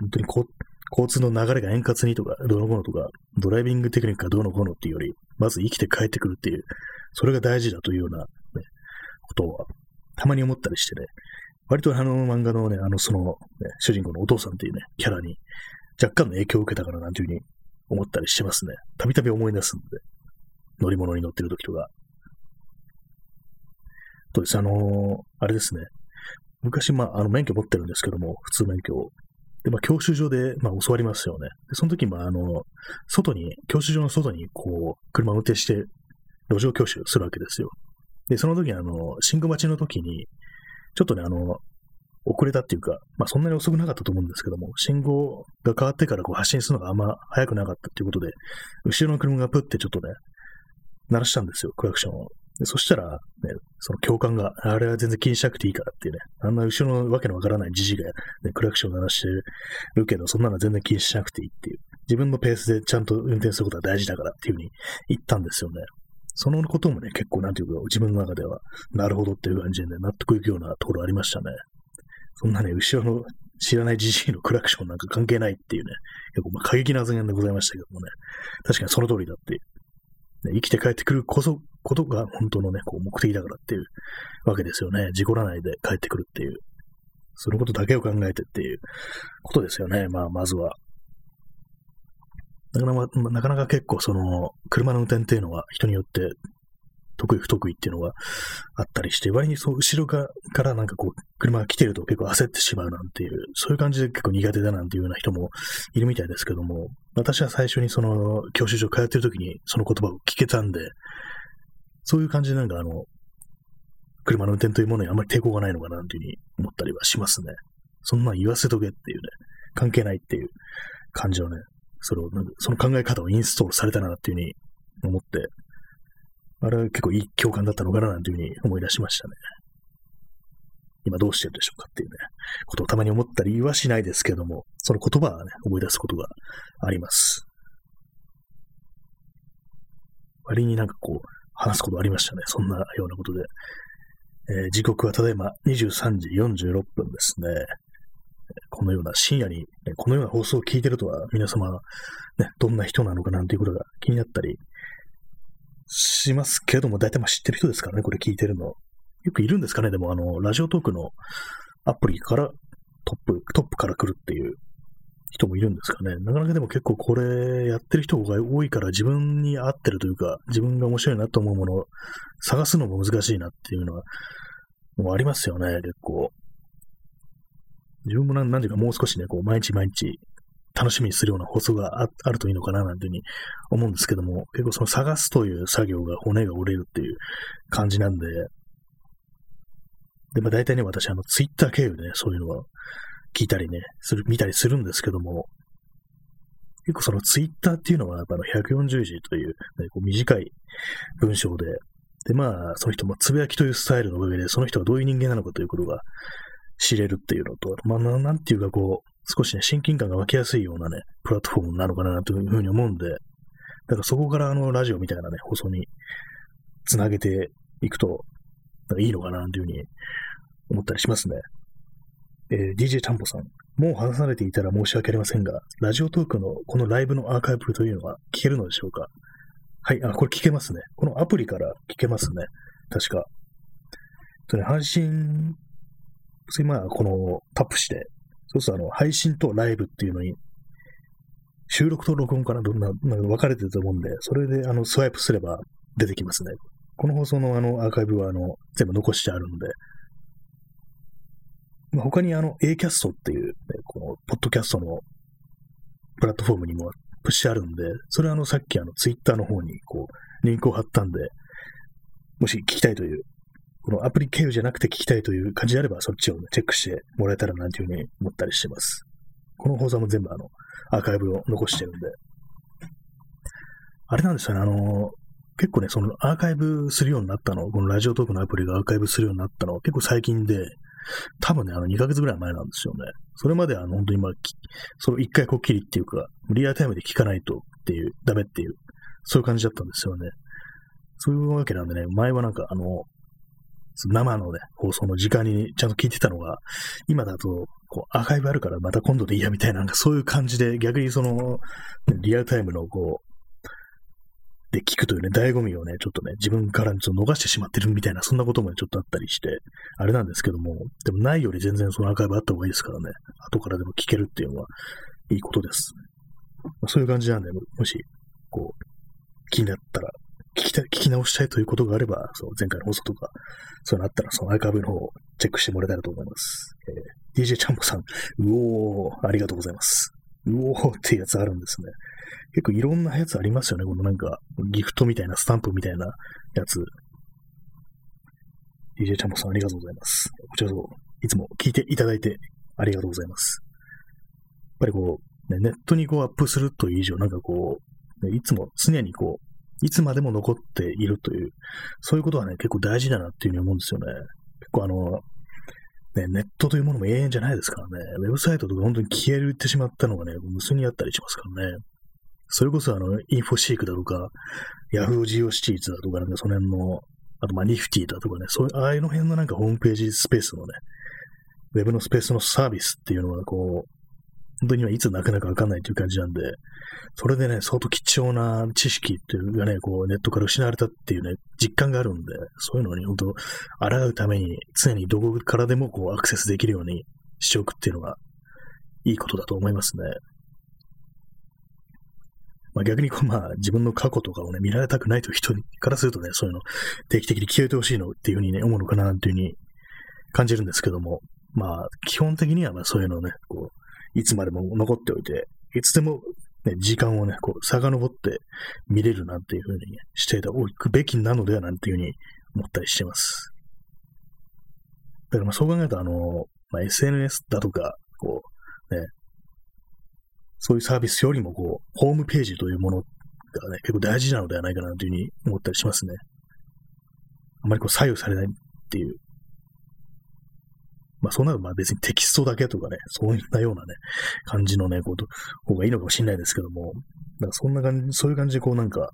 本当にこ交通の流れが円滑にとか、どうのこうのとか、ドライビングテクニックがどうのこうのっていうより、まず生きて帰ってくるっていう、それが大事だというような、ね、ことは、たまに思ったりしてね、割とあの漫画のね、あのその、ね、主人公のお父さんっていうね、キャラに若干の影響を受けたからなんていうふうに思ったりしてますね。たびたび思い出すんで。乗り物に乗ってる時とか。とです、あのー、あれですね。昔、まあ、あの、免許持ってるんですけども、普通免許を。で、まあ、教習所で、まあ、教わりますよね。で、その時、まあ、あの、外に、教習所の外に、こう、車を運転して、路上教習するわけですよ。で、その時、あの、信号待ちの時に、ちょっとね、あの、遅れたっていうか、まあそんなに遅くなかったと思うんですけども、信号が変わってからこう発進するのがあんま早くなかったっていうことで、後ろの車がプってちょっとね、鳴らしたんですよ、クラクションを。でそしたら、ね、その教官が、あれは全然気にしなくていいからっていうね、あんな後ろのわけのわからないじじが、ね、クラクションを鳴らしてるけど、そんなの全然気にしなくていいっていう、自分のペースでちゃんと運転することは大事だからっていうふうに言ったんですよね。そのこともね、結構なんていうか、自分の中では、なるほどっていう感じでね、納得いくようなところありましたね。そんなね、後ろの知らないじじのクラクションなんか関係ないっていうね、結構まあ過激な発言でございましたけどもね、確かにその通りだっていう。ね、生きて帰ってくるこそ、ことが本当のね、こう目的だからっていうわけですよね。事故らないで帰ってくるっていう。そのことだけを考えてっていうことですよね。まあ、まずは。なかなか、なかなか結構その、車の運転っていうのは人によって得意不得意っていうのがあったりして、割にそう、後ろからなんかこう、車が来てると結構焦ってしまうなんていう、そういう感じで結構苦手だなんていうような人もいるみたいですけども、私は最初にその、教習所通ってる時にその言葉を聞けたんで、そういう感じでなんかあの、車の運転というものにあんまり抵抗がないのかなというふうに思ったりはしますね。そんなん言わせとけっていうね、関係ないっていう感じをね、それを、その考え方をインストールされたなっていうふうに思って、あれは結構いい共感だったのかななんていうふうに思い出しましたね。今どうしてるでしょうかっていうね、ことをたまに思ったりはしないですけども、その言葉はね、思い出すことがあります。割になんかこう、話すことありましたね。そんなようなことで。えー、時刻はただいま23時46分ですね。このような深夜に、ね、このような放送を聞いてるとは、皆様、ね、どんな人なのかなんていうことが気になったりしますけども、大体まあ知ってる人ですからね、これ聞いてるの。よくいるんですかね、でもあの、ラジオトークのアプリからトップ、トップから来るっていう人もいるんですかね。なかなかでも結構これやってる人が多いから自分に合ってるというか、自分が面白いなと思うものを探すのも難しいなっていうのは、もうありますよね、結構。自分もなんていうかもう少しね、こう毎日毎日楽しみにするような放送がああるといいのかななんていうふうに思うんですけども、結構その探すという作業が骨が折れるっていう感じなんで、で、まあ大体ね、私あのツイッター経由でね、そういうのは聞いたりね、する、見たりするんですけども、結構そのツイッターっていうのは、あの140字という、ね、こう短い文章で、で、まあ、その人もつぶやきというスタイルのおかげで、その人がどういう人間なのかということが知れるっていうのと、まあ、なんていうかこう、少しね、親近感が湧きやすいようなね、プラットフォームなのかなというふうに思うんで、だからそこからあの、ラジオみたいなね、放送につなげていくと、なんかいいのかなというふうに思ったりしますね。えー、DJ タンポさん。もう話されていたら申し訳ありませんが、ラジオトークのこのライブのアーカイブというのは聞けるのでしょうか？はい、あ、これ聞けますね。このアプリから聞けますね。確か。とね、配信、まあ、このタップして、そうするとあの、配信とライブっていうのに、収録と録音かなどんな、なんか分かれてると思うんで、それであの、スワイプすれば出てきますね。この放送のあの、アーカイブはあの、全部残してあるんで、まあ、他にあの、Acast っていう、ね、この、ポッドキャストのプラットフォームにもプッシュあるんで、それはあの、さっきあの、ツイッターの方にこう、リンクを貼ったんで、もし聞きたいというこのアプリ経由じゃなくて聞きたいという感じであれば、そっちを、ね、チェックしてもらえたらなんていうふうに思ったりしてます。この放送も全部あの、アーカイブを残してるんで。あれなんですよね、あの、結構ね、そのアーカイブするようになったの、このラジオトークのアプリがアーカイブするようになったのは結構最近で、多分ね、あの2ヶ月ぐらい前なんですよね。それまであの本当にまあ、その1回こっきりっていうか、リアルタイムで聞かないとっていう、ダメっていう、そういう感じだったんですよね。そういうわけなんでね、前はなんかあの、生のね、放送の時間にちゃんと聞いてたのが、今だと、こう、アーカイブあるからまた今度でいいやみたいな、なんかそういう感じで、逆にその、リアルタイムのこう、で聞くというね、醍醐味をね、ちょっとね、自分からちょっと逃してしまってるみたいな、そんなこともちょっとあったりして、あれなんですけども、でもないより全然そのアーカイブあった方がいいですからね、後からでも聞けるっていうのはいいことです。そういう感じなんで、もし、こう、気になったら聞きたい、聞き直したいということがあれば、そう前回の放送とか、そういうのあったら、そのアーカイブの方をチェックしてもらえたらと思います。えー、DJ ちゃんぽさん、うおー、ありがとうございます。うおーっていうやつあるんですね。結構いろんなやつありますよね。このなんか、ギフトみたいな、スタンプみたいなやつ。DJ ちゃんぽさん、ありがとうございます。こちらこそ、いつも聞いていただいてありがとうございます。やっぱりこう、ね、ネットにこうアップするという以上、なんかこう、ね、いつも常にこう、いつまでも残っているという、そういうことはね、結構大事だなっていうふうに思うんですよね。結構あの、ね、ネットというものも永遠じゃないですからね、ウェブサイトとか本当に消えてしまったのがね、無数にあったりしますからね。それこそあの、インフォシークだとか、ヤフージオシティーズだとか、なんかその辺の、あとまあニフティだとかね、そういう、ああいうの辺のなんかホームページスペースのね、ウェブのスペースのサービスっていうのはこう、本当にはいつなくなかわかんないという感じなんで、それでね、相当貴重な知識っていうのがね、こう、ネットから失われたっていうね、実感があるんで、そういうのに本当、抗うために、常にどこからでもこう、アクセスできるようにしておくっていうのが、いいことだと思いますね。まあ、逆にこう、まあ、自分の過去とかをね、見られたくないという人からするとね、そういうの定期的に消えてほしいのっていうふうにね、思うのかなっていうふうに感じるんですけども、まあ、基本的にはまあそういうのをね、こう、いつまでも残っておいて、いつでも、ね、時間をね、こう、遡って見れるなんていう風に、ね、しておくべきなのではなんていう風に思ったりしてます。だからまあそう考えると、あの、まあ、SNS だとか、こう、ね、そういうサービスよりも、こう、ホームページというものがね、結構大事なのではないかなという風に思ったりしますね。あまりこう左右されないっていうまあそうなるとまあ別にテキストだけとかね、そういったようなね、感じのね、こと、方がいいのかもしれないですけども、なんかそんな感じ、そういう感じでこうなんか、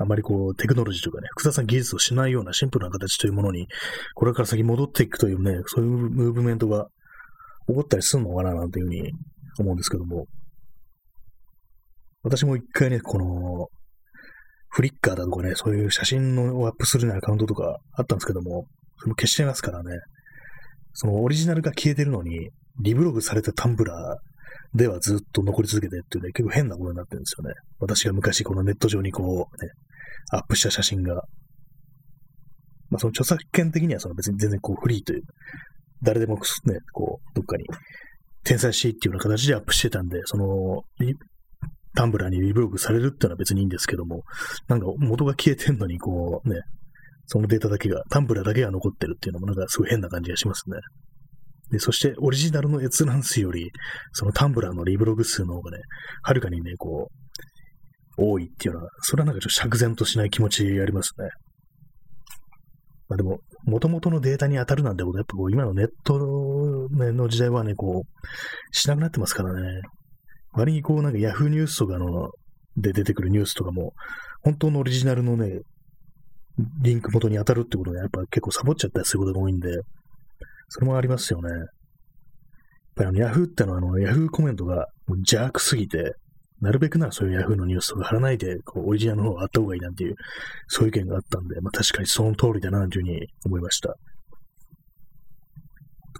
あまりこう、テクノロジーとかね、複雑な技術をしないようなシンプルな形というものに、これから先戻っていくというね、そういうムーブメントが起こったりするのかな、なんていうふうに思うんですけども、私も一回ね、この、フリッカーだとかね、そういう写真のアップするようなアカウントとかあったんですけども、それも消しちゃいますからね。そのオリジナルが消えてるのに、リブログされたタンブラーではずっと残り続けてっていうね、結構変なことになってるんですよね。私が昔このネット上にこうね、アップした写真が。まあその著作権的にはその別に全然こうフリーという、誰でもね、こう、どっかに転載していっていうような形でアップしてたんで、その、タンブラーにリブログされるっていうのは別にいいんですけども、なんか元が消えてんのにこうね、そのデータだけが、タンブラーだけが残ってるっていうのもなんかすごい変な感じがしますね。で、そしてオリジナルの閲覧数より、そのタンブラーのリブログ数の方がね、はるかにね、こう、多いっていうのは、それはなんかちょっと釈然としない気持ちありますね。まあでも、元々のデータに当たるなんてことは、やっぱこう、今のネットの時代はね、こう、しなくなってますからね。割にこう、なんかヤフーニュースとかの、で出てくるニュースとかも、本当のオリジナルのね、リンク元に当たるってことがやっぱ結構サボっちゃったりすることが多いんで、それもありますよね。やっぱりあの、ヤフーってのはあの、ヤフーコメントが邪悪すぎて、なるべくならそういうヤフーのニュースとか貼らないで、こう、オリジナルの方があった方がいいなんていう、そういう意見があったんで、まあ確かにその通りだな、というふうに思いました。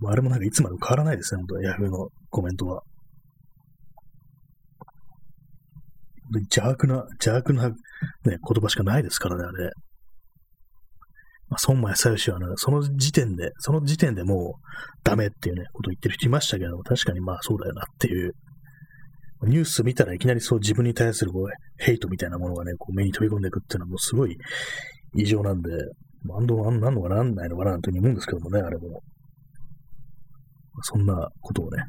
あれもなんかいつまでも変わらないですね、本当ヤフーのコメントは。邪悪な、邪悪な、ね、言葉しかないですからね、あれ。まあ、孫正義はね、その時点で、その時点でもうダメっていうね、ことを言ってる人いましたけど、確かにまあそうだよなっていう。ニュース見たらいきなりそう自分に対するこうヘイトみたいなものがね、こう目に飛び込んでいくっていうのはもうすごい異常なんで、なんどなんのかなんないのかなというふうに思うんですけどもね、あれも。そんなことをね、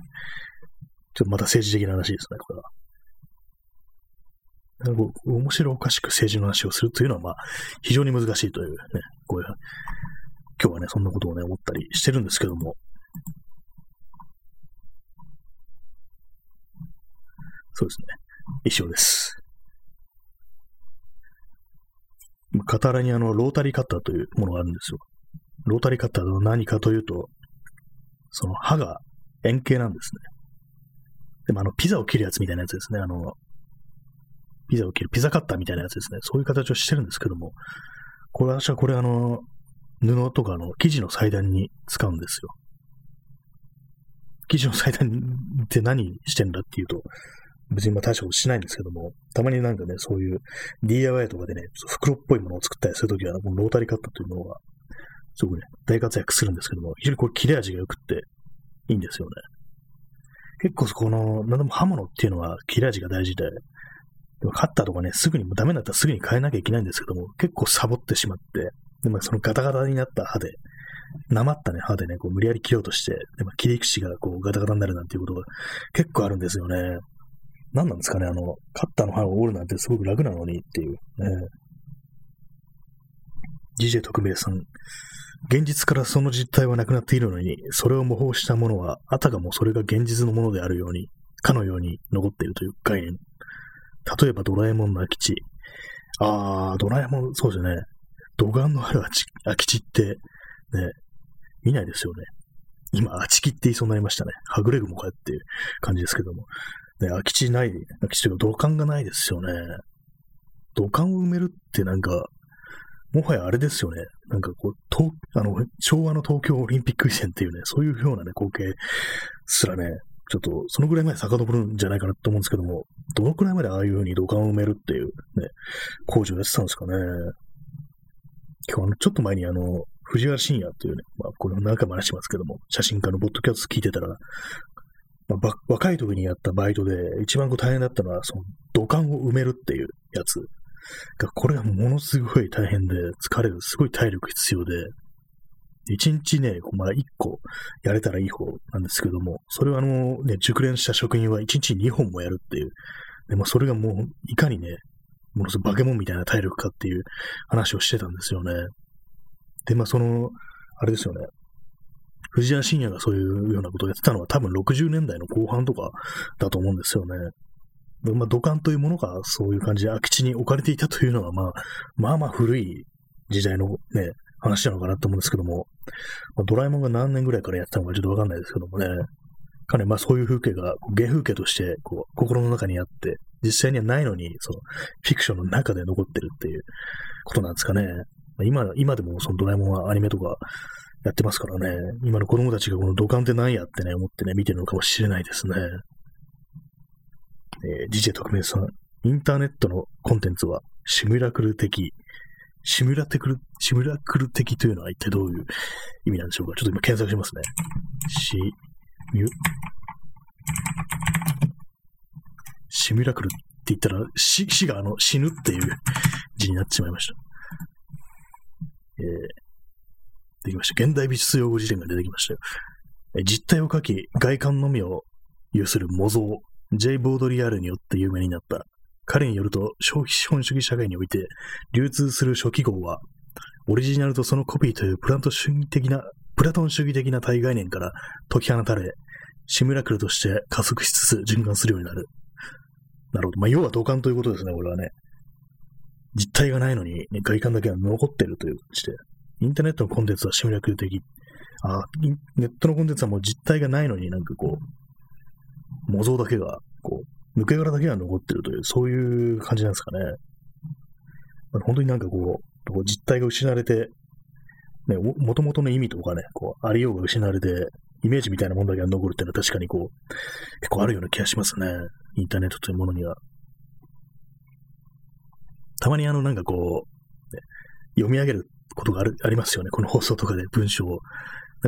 ちょっとまた政治的な話ですね、これは。面白おかしく政治の話をするというのは、まあ、非常に難しいというね、こういう、今日はね、そんなことをね、思ったりしてるんですけども、そうですね。一緒です。傍らにあの、ロータリーカッターというものがあるんですよ。ロータリーカッターの何かというと、その刃が円形なんですね。でもあの、ピザを切るやつみたいなやつですね。あの、ピザを切る、ピザカッターみたいなやつですね。そういう形をしてるんですけども、これ私はこれあの、布とかの生地の裁断に使うんですよ。生地の裁断って何してんだっていうと、別にまあ大したことしないんですけども、たまになんかね、そういう DIY とかでね、袋っぽいものを作ったりするときは、このロータリーカッターというものが、すごくね、大活躍するんですけども、非常にこれ切れ味が良くっていいんですよね。結構この、なんでも刃物っていうのは切れ味が大事で、でもカッターとかね、すぐに、もうダメだったらすぐに変えなきゃいけないんですけども、結構サボってしまって、でもそのガタガタになった歯で、なまったね、歯でね、こう無理やり切ろうとして、でも切り口がこうガタガタになるなんていうことが結構あるんですよね。何なんですかね、あの、カッターの刃を折るなんてすごく楽なのにっていう、ね。DJ 特命さん。現実からその実態はなくなっているのに、それを模倣したものは、あたかもそれが現実のものであるように、かのように残っているという概念。例えばドラえもんの空き地。あー、ドラえもん、そうですね。土管のある空き地って、ね、見ないですよね。今、空き地って言いそうになりましたね。はぐれぐもかっていう感じですけども。ね、空き地ない、空き地というか土管がないですよね。土管を埋めるってなんか、もはやあれですよね。なんかこう、とあの、昭和の東京オリンピック以前っていうね、そういうようなね、光景すらね、ちょっと、そのぐらいまで遡るんじゃないかなと思うんですけども、どのくらいまでああいう風に土管を埋めるっていうね、工事をやってたんですかね。今日、ちょっと前にあの、藤原信也っていうね、まあ、これ何回も話しますけども、写真家のボッドキャスト聞いてたら、まあ、若い時にやったバイトで一番こう大変だったのは、その土管を埋めるっていうやつ、これがものすごい大変で疲れる、すごい体力必要で、一日ね、まあ一個やれたらいい方なんですけども、それはあのね、熟練した職員は一日二本もやるっていう、でまあ、それがもういかにね、ものすごい化け物みたいな体力かっていう話をしてたんですよね。で、まあその、あれですよね。藤原信也がそういうようなことをやってたのは多分60年代の後半とかだと思うんですよね。まあ、土管というものがそういう感じで空き地に置かれていたというのは、まあ、まあまあ古い時代のね、話なのかなと思うんですけども、まあ、ドラえもんが何年ぐらいからやってたのかちょっとわかんないですけどもね、かなりまあそういう風景が原風景としてこう心の中にあって、実際にはないのに、そのフィクションの中で残ってるっていうことなんですかね。まあ、今、今でもそのドラえもんはアニメとかやってますからね、今の子供たちがこの土管って何やってね、思ってね、見てるのかもしれないですね。えー、DJ 特命さん、インターネットのコンテンツはシミュラクル的、シミュラテクル、シミュラクル的というのは一体どういう意味なんでしょうか？ちょっと今検索しますね。シミュ、シミュラクルって言ったら、死死があの死ぬっていう字になってしまいました。えー、できました。現代美術用語辞典が出てきましたよ。実体を書き、外観のみを有する模造、J. ボードリアルによって有名になった彼によると、消費資本主義社会において流通する初期号は、オリジナルとそのコピーというプラント主義的な、プラトン主義的な対概念から解き放たれ、シミュラクルとして加速しつつ循環するようになる。なるほど。まあ、要は同感ということですね、これはね。実体がないのに、ね、外観だけが残ってるという感じで。インターネットのコンテンツはシミュラクル的。あネットのコンテンツはもう実体がないのになんかこう、模造だけが、こう、抜け殻だけが残ってるという、そういう感じなんですかね。まあ、本当になんかこう、実体が失われて、ね、もともとの意味とかね、こう、ありようが失われて、イメージみたいなものだけが残るっていうのは確かにこう、結構あるような気がしますね。インターネットというものには。たまにあの、なんかこう、ね、読み上げることがあるありますよね。この放送とかで文章を。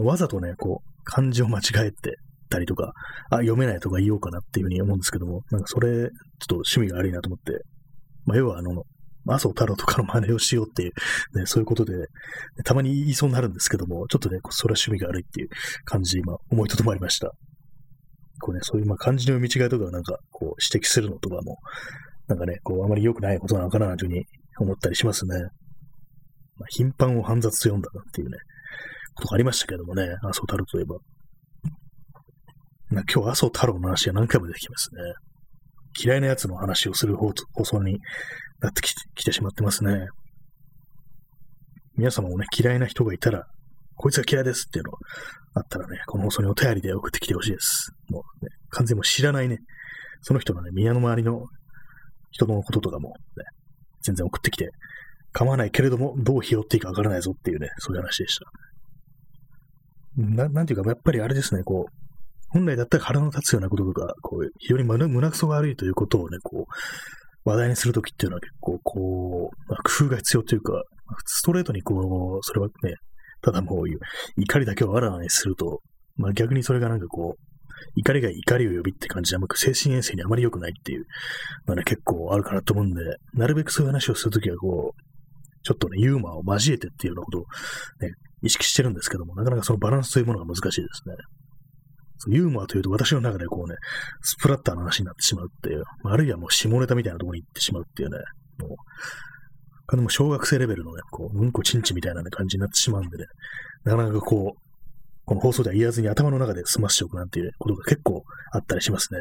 わざとね、こう、漢字を間違えて、たりとか、あ、読めないとか言おうかなっていうふうに思うんですけども、なんかそれ、ちょっと趣味が悪いなと思って、まあ、要はあの、麻生太郎とかの真似をしようっていう、ね、そういうことで、ねたまに言いそうになるんですけども、ちょっとね、それは趣味が悪いっていう感じで今、思いとどまりました。こうね、そういうまあ漢字の読み違いとかをなんか、こう指摘するのとかも、なんかね、こう、あまり良くないことなのかなというふうに思ったりしますね。まあ、頻繁を煩雑と読んだなっていうね、ことがありましたけどもね、麻生太郎といえば。今日、麻生太郎の話が何回も出てきますね。嫌いな奴の話をする放送になってきてしまってますね。皆様もね、嫌いな人がいたら、こいつが嫌いですっていうのあったらね、この放送にお便りで送ってきてほしいです。もうね、完全にも知らないね、その人のね、宮の周りの人のこととかもね、全然送ってきて構わないけれども、どう拾っていいかわからないぞっていうね、そういう話でした。ななんていうか、やっぱりあれですね、こう、本来だったら腹の立つようなこととか、こう、非常に胸くそが悪いということをね、こう、話題にするときっていうのは結構、こう、まあ、工夫が必要というか、ストレートにこう、それはね、ただもう怒りだけをあらわにすると、まあ逆にそれがなんかこう、怒りが怒りを呼びって感じで、あ精神衛生にあまり良くないっていうのはね、結構あるかなと思うんで、なるべくそういう話をするときはこう、ちょっとね、ユーモアを交えてっていうようなことをね、意識してるんですけども、なかなかそのバランスというものが難しいですね。ユーモアというと私の中でこうね、スプラッターの話になってしまうっていう、あるいはもう下ネタみたいなところに行ってしまうっていうね、もう、でも小学生レベルのね、こう、うんこちんちみたいな、感じになってしまうんでね、なかなかこう、この放送では言わずに頭の中で済ましておくなんていうことが結構あったりしますね。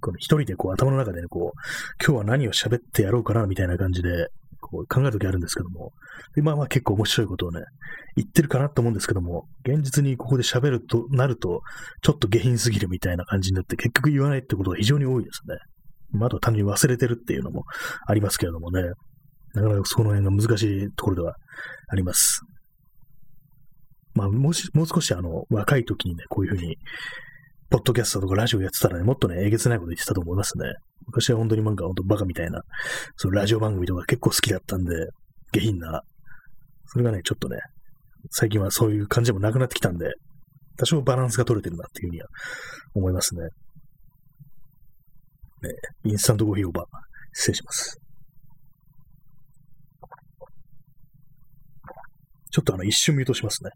この一人でこう頭の中でね、こう、今日は何を喋ってやろうかなみたいな感じで、こう考えるときあるんですけども、でまあまあ結構面白いことをね、言ってるかなと思うんですけども、現実にここで喋るとなると、ちょっと下品すぎるみたいな感じになって結局言わないってことが非常に多いですね。まあ、あと単純に忘れてるっていうのもありますけれどもね、なかなかその辺が難しいところではあります。まあ、もし、もう少しあの、若い時にね、こういうふうに、ポッドキャストとかラジオやってたらね、もっとね、えげつないこと言ってたと思いますね。昔は本当になんか本当バカみたいな、そのラジオ番組とか結構好きだったんで、下品な。それがね、ちょっとね、最近はそういう感じでもなくなってきたんで、多少バランスが取れてるなっていうふうには思いますね。ね、インスタントコーヒーオーバー、失礼します。ちょっとあの、一瞬ミュートしますね。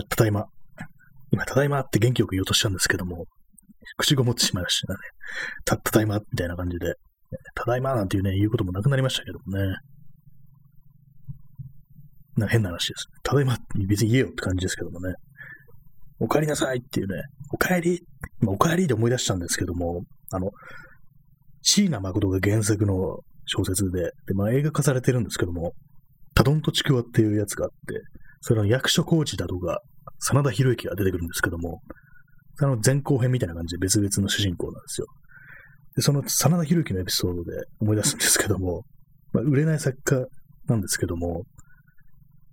ただいま。今、ただいまって元気よく言おうとしたんですけども、口ごもってしまいましたね。た、ただいまみたいな感じで、ただいまなんていうね、言うこともなくなりましたけどもね。な変な話です。ただいまって別に言えよって感じですけどもね。お帰りなさいっていうね、お帰り、お帰りで思い出したんですけども、あの、椎名誠が原作の小説で、で、まあ映画化されてるんですけども、タドンとちくわっていうやつがあって、それの役所広司だとか、真田広之が出てくるんですけども、その前後編みたいな感じで別々の主人公なんですよ。で、その真田広之のエピソードで思い出すんですけども、まあ、売れない作家なんですけども、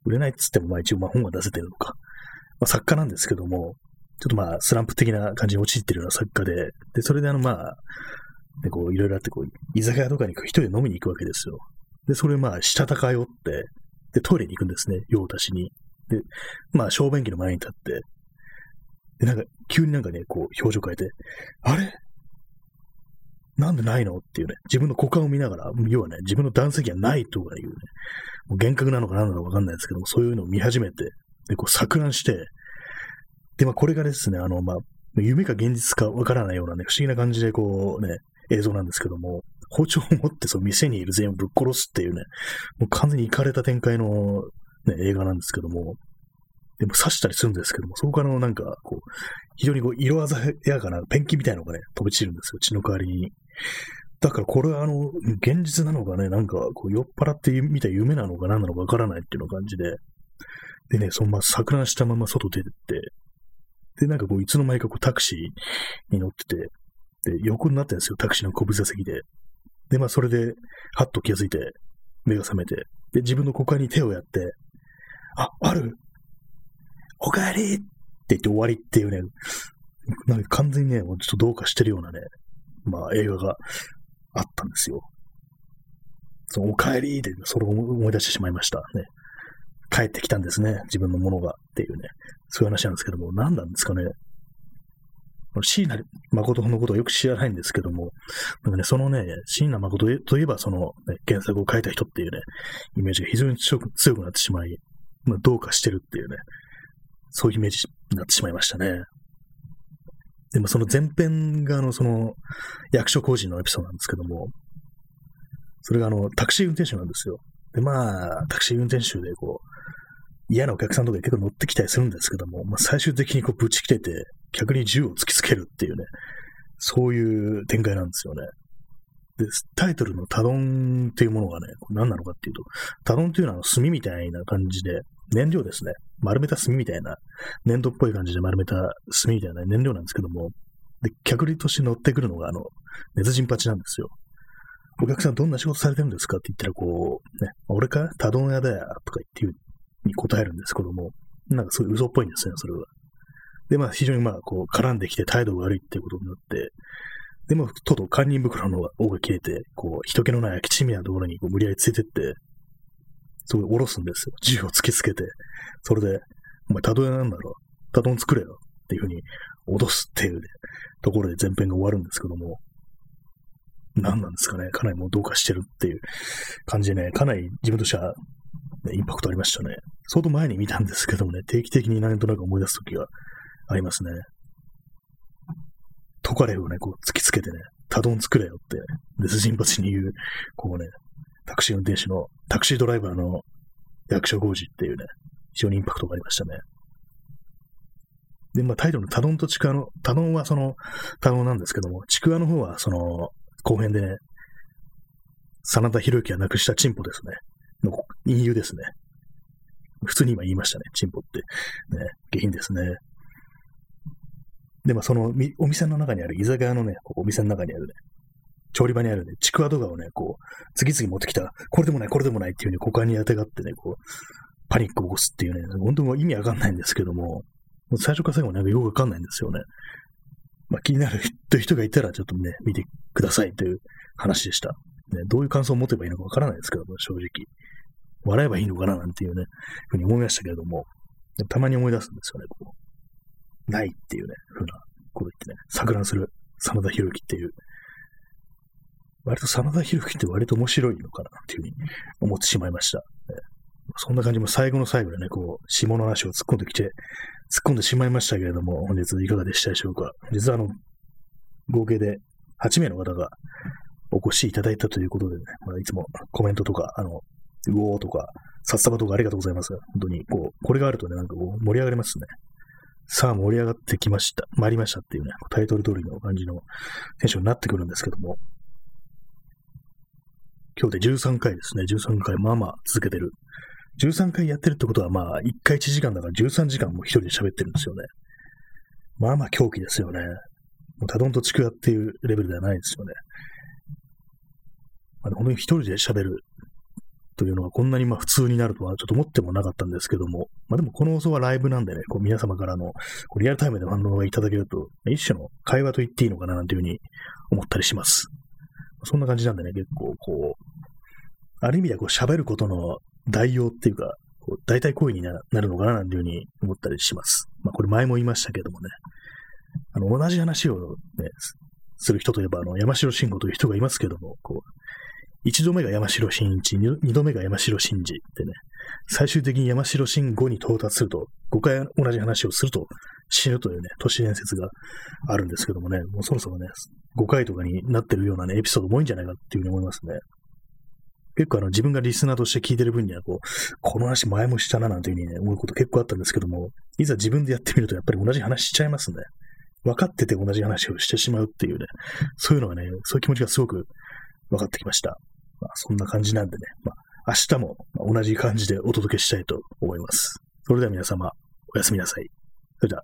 売れないっつっても、まあ一応まあ本は出せてるのか。まあ作家なんですけども、ちょっとまあスランプ的な感じに陥ってるような作家で、で、それであのまあ、で、こういろいろあって、こう、居酒屋とかに一人で飲みに行くわけですよ。で、それまあ、したたかよって、で、トイレに行くんですね、用を足しに。で、まあ、小便器の前に立って、で、なんか、急になんかね、こう、表情変えて、あれ？なんでないの？っていうね、自分の股間を見ながら、要はね、自分の男性器がないとかいうね、もう幻覚なのか何なのかわかんないですけども、そういうのを見始めて、で、こう錯乱して、で、まあこれがですね、あの、まあ、夢か現実かわからないようなね、不思議な感じでこうね、映像なんですけども、包丁を持ってその店にいる全員をぶっ殺すっていうね、もう完全に行かれた展開の、ね、映画なんですけども、でも刺したりするんですけども、そこからのなんか、こう、非常にこう、色鮮やかなペンキみたいなのがね、飛び散るんですよ、血の代わりに。だからこれはあの、現実なのかね、なんか、こう、酔っ払って見た夢なのか何なのかわからないっていうの感じで、でね、そのまま錯乱したまま外出てって、で、なんかこう、いつの間にかこう、タクシーに乗ってて、で、横になってるんですよ、タクシーの後部座席で。で、まあ、それで、はっと気がついて、目が覚めて、で、自分の股間に手をやって、あ、あるおかえりって言って終わりっていうね、なんか完全にね、ちょっとどうかしてるようなね、まあ映画があったんですよ。そのおかえりで、それを思い出してしまいました。ね。帰ってきたんですね。自分のものがっていうね。そういう話なんですけども、何なんですかね。椎名誠のことをよく知らないんですけども、なんかね、そのね、椎名誠といえば、その、ね、原作を書いた人っていうね、イメージが非常に強くなってしまい、まあ、どうかしてるっていうね、そういうイメージになってしまいましたね。でもその前編があの、その、役所工事のエピソードなんですけども、それがあの、タクシー運転手なんですよ。で、まあ、タクシー運転手でこう、嫌なお客さんとか結構乗ってきたりするんですけども、まあ、最終的にこう、ぶち切れて、逆に銃を突きつけるっていうね、そういう展開なんですよね。で、タイトルのタドンっていうものがね、何なのかっていうと、タドンっていうのは炭みたいな感じで、燃料ですね。丸めた炭みたいな、粘土っぽい感じで丸めた炭みたいな燃料なんですけども、で、客利として乗ってくるのが、あの、熱人鉢なんですよ。お客さんどんな仕事されてるんですかって言ったら、こう、ね、俺か？タドン屋だよ、とか言ってに答えるんですけども、なんかすごい嘘っぽいんですね、それは。で、まあ、非常にまあ、こう、絡んできて態度が悪いっていうことになって、でも、とうとう堪忍袋の尾が切れて、こう、人気のない空き地みたいなところにこう無理やりついてって、そこで下ろすんですよ。銃を突きつけて。それで、お前、たどえなんだろ？うたどん作れよっていうふうに脅すっていう、ね、ところで前編が終わるんですけども、何なんですかね？かなりもうどうかしてるっていう感じでね、かなり自分としては、ね、インパクトありましたね。相当前に見たんですけどもね、定期的になんとなく思い出すときがありますね。トカレフをね、こう突きつけてね、タドン作れよって、ね、デスジンパチに言う、こうね、タクシー運転手の、タクシードライバーの役所工事っていうね、非常にインパクトがありましたね。で、まあ、タイトルのタドンとチクワの、タドンはその、タドンなんですけども、チクワの方はその、後編でね、真田広之が亡くしたチンポですね。の隠喩ですね。普通に今言いましたね。チンポって。ね、下品ですね。で、まあ、その、お店の中にある、居酒屋のね、お店の中にあるね、調理場にあるね、ちくわ動画をね、こう、次々持ってきた、これでもない、これでもないっていうふうに股間に当てがってね、こう、パニックを起こすっていうね、本当も意味わかんないんですけども、も最初から最後までよくわかんないんですよね。まあ、気になる人がいたら、ちょっとね、見てくださいという話でした。ね、どういう感想を持てばいいのかわからないですけども、正直。笑えばいいのかななんていうね、ふうに思いましたけれども、たまに思い出すんですよね、こう。ないっていうね、ふうなこと言ってね、錯乱する真田広之っていう。割と真田広之って割と面白いのかなっていうふうに思ってしまいました。そんな感じも最後の最後でね、こう、下の話を突っ込んできて、突っ込んでしまいましたけれども、本日いかがでしたでしょうか。実はあの、合計で8名の方がお越しいただいたということでね、まあ、いつもコメントとか、あの、うおーとか、札束とかありがとうございます。本当に、こう、これがあるとね、なんかこう、盛り上がりますね。さあ、盛り上がってきました。参りましたっていうね、タイトル通りの感じのテンションになってくるんですけども。今日で13回ですね。13回、まあまあ続けてる。13回やってるってことは、まあ、1回1時間だから13時間も一人で喋ってるんですよね。まあまあ狂気ですよね。もうたどんとちくわっていうレベルではないですよね。まあ、本当に一人で喋るというのがこんなにまあ普通になるとはちょっと思ってもなかったんですけども、まあでもこの放送はライブなんでね、こう皆様からのこうリアルタイムで反応がいただけると、一種の会話と言っていいのかななんていうふうに思ったりします。そんな感じなんでね、結構こう、ある意味ではこう喋ることの代用っていうか、こう代替行為になるのかななんていうふうに思ったりします。まあこれ前も言いましたけどもね、あの同じ話をね、する人といえば、あの、山城慎吾という人がいますけども、こう、一度目が山城慎一、二度目が山城慎二ってね、最終的に山城慎吾に到達すると、5回同じ話をすると死ぬというね、都市伝説があるんですけどもね、もうそろそろね、5回とかになってるようなね、エピソードも多いんじゃないかっていうふうに思いますね。結構あの自分がリスナーとして聞いてる分にはこう、この話前もしたななんていうふうにね、思うこと結構あったんですけども、いざ自分でやってみるとやっぱり同じ話しちゃいますね。分かってて同じ話をしてしまうっていうね、そういうのがね、そういう気持ちがすごく分かってきました。まあ、そんな感じなんでね、まあ、明日も同じ感じでお届けしたいと思います。それでは皆様、おやすみなさい。それでは。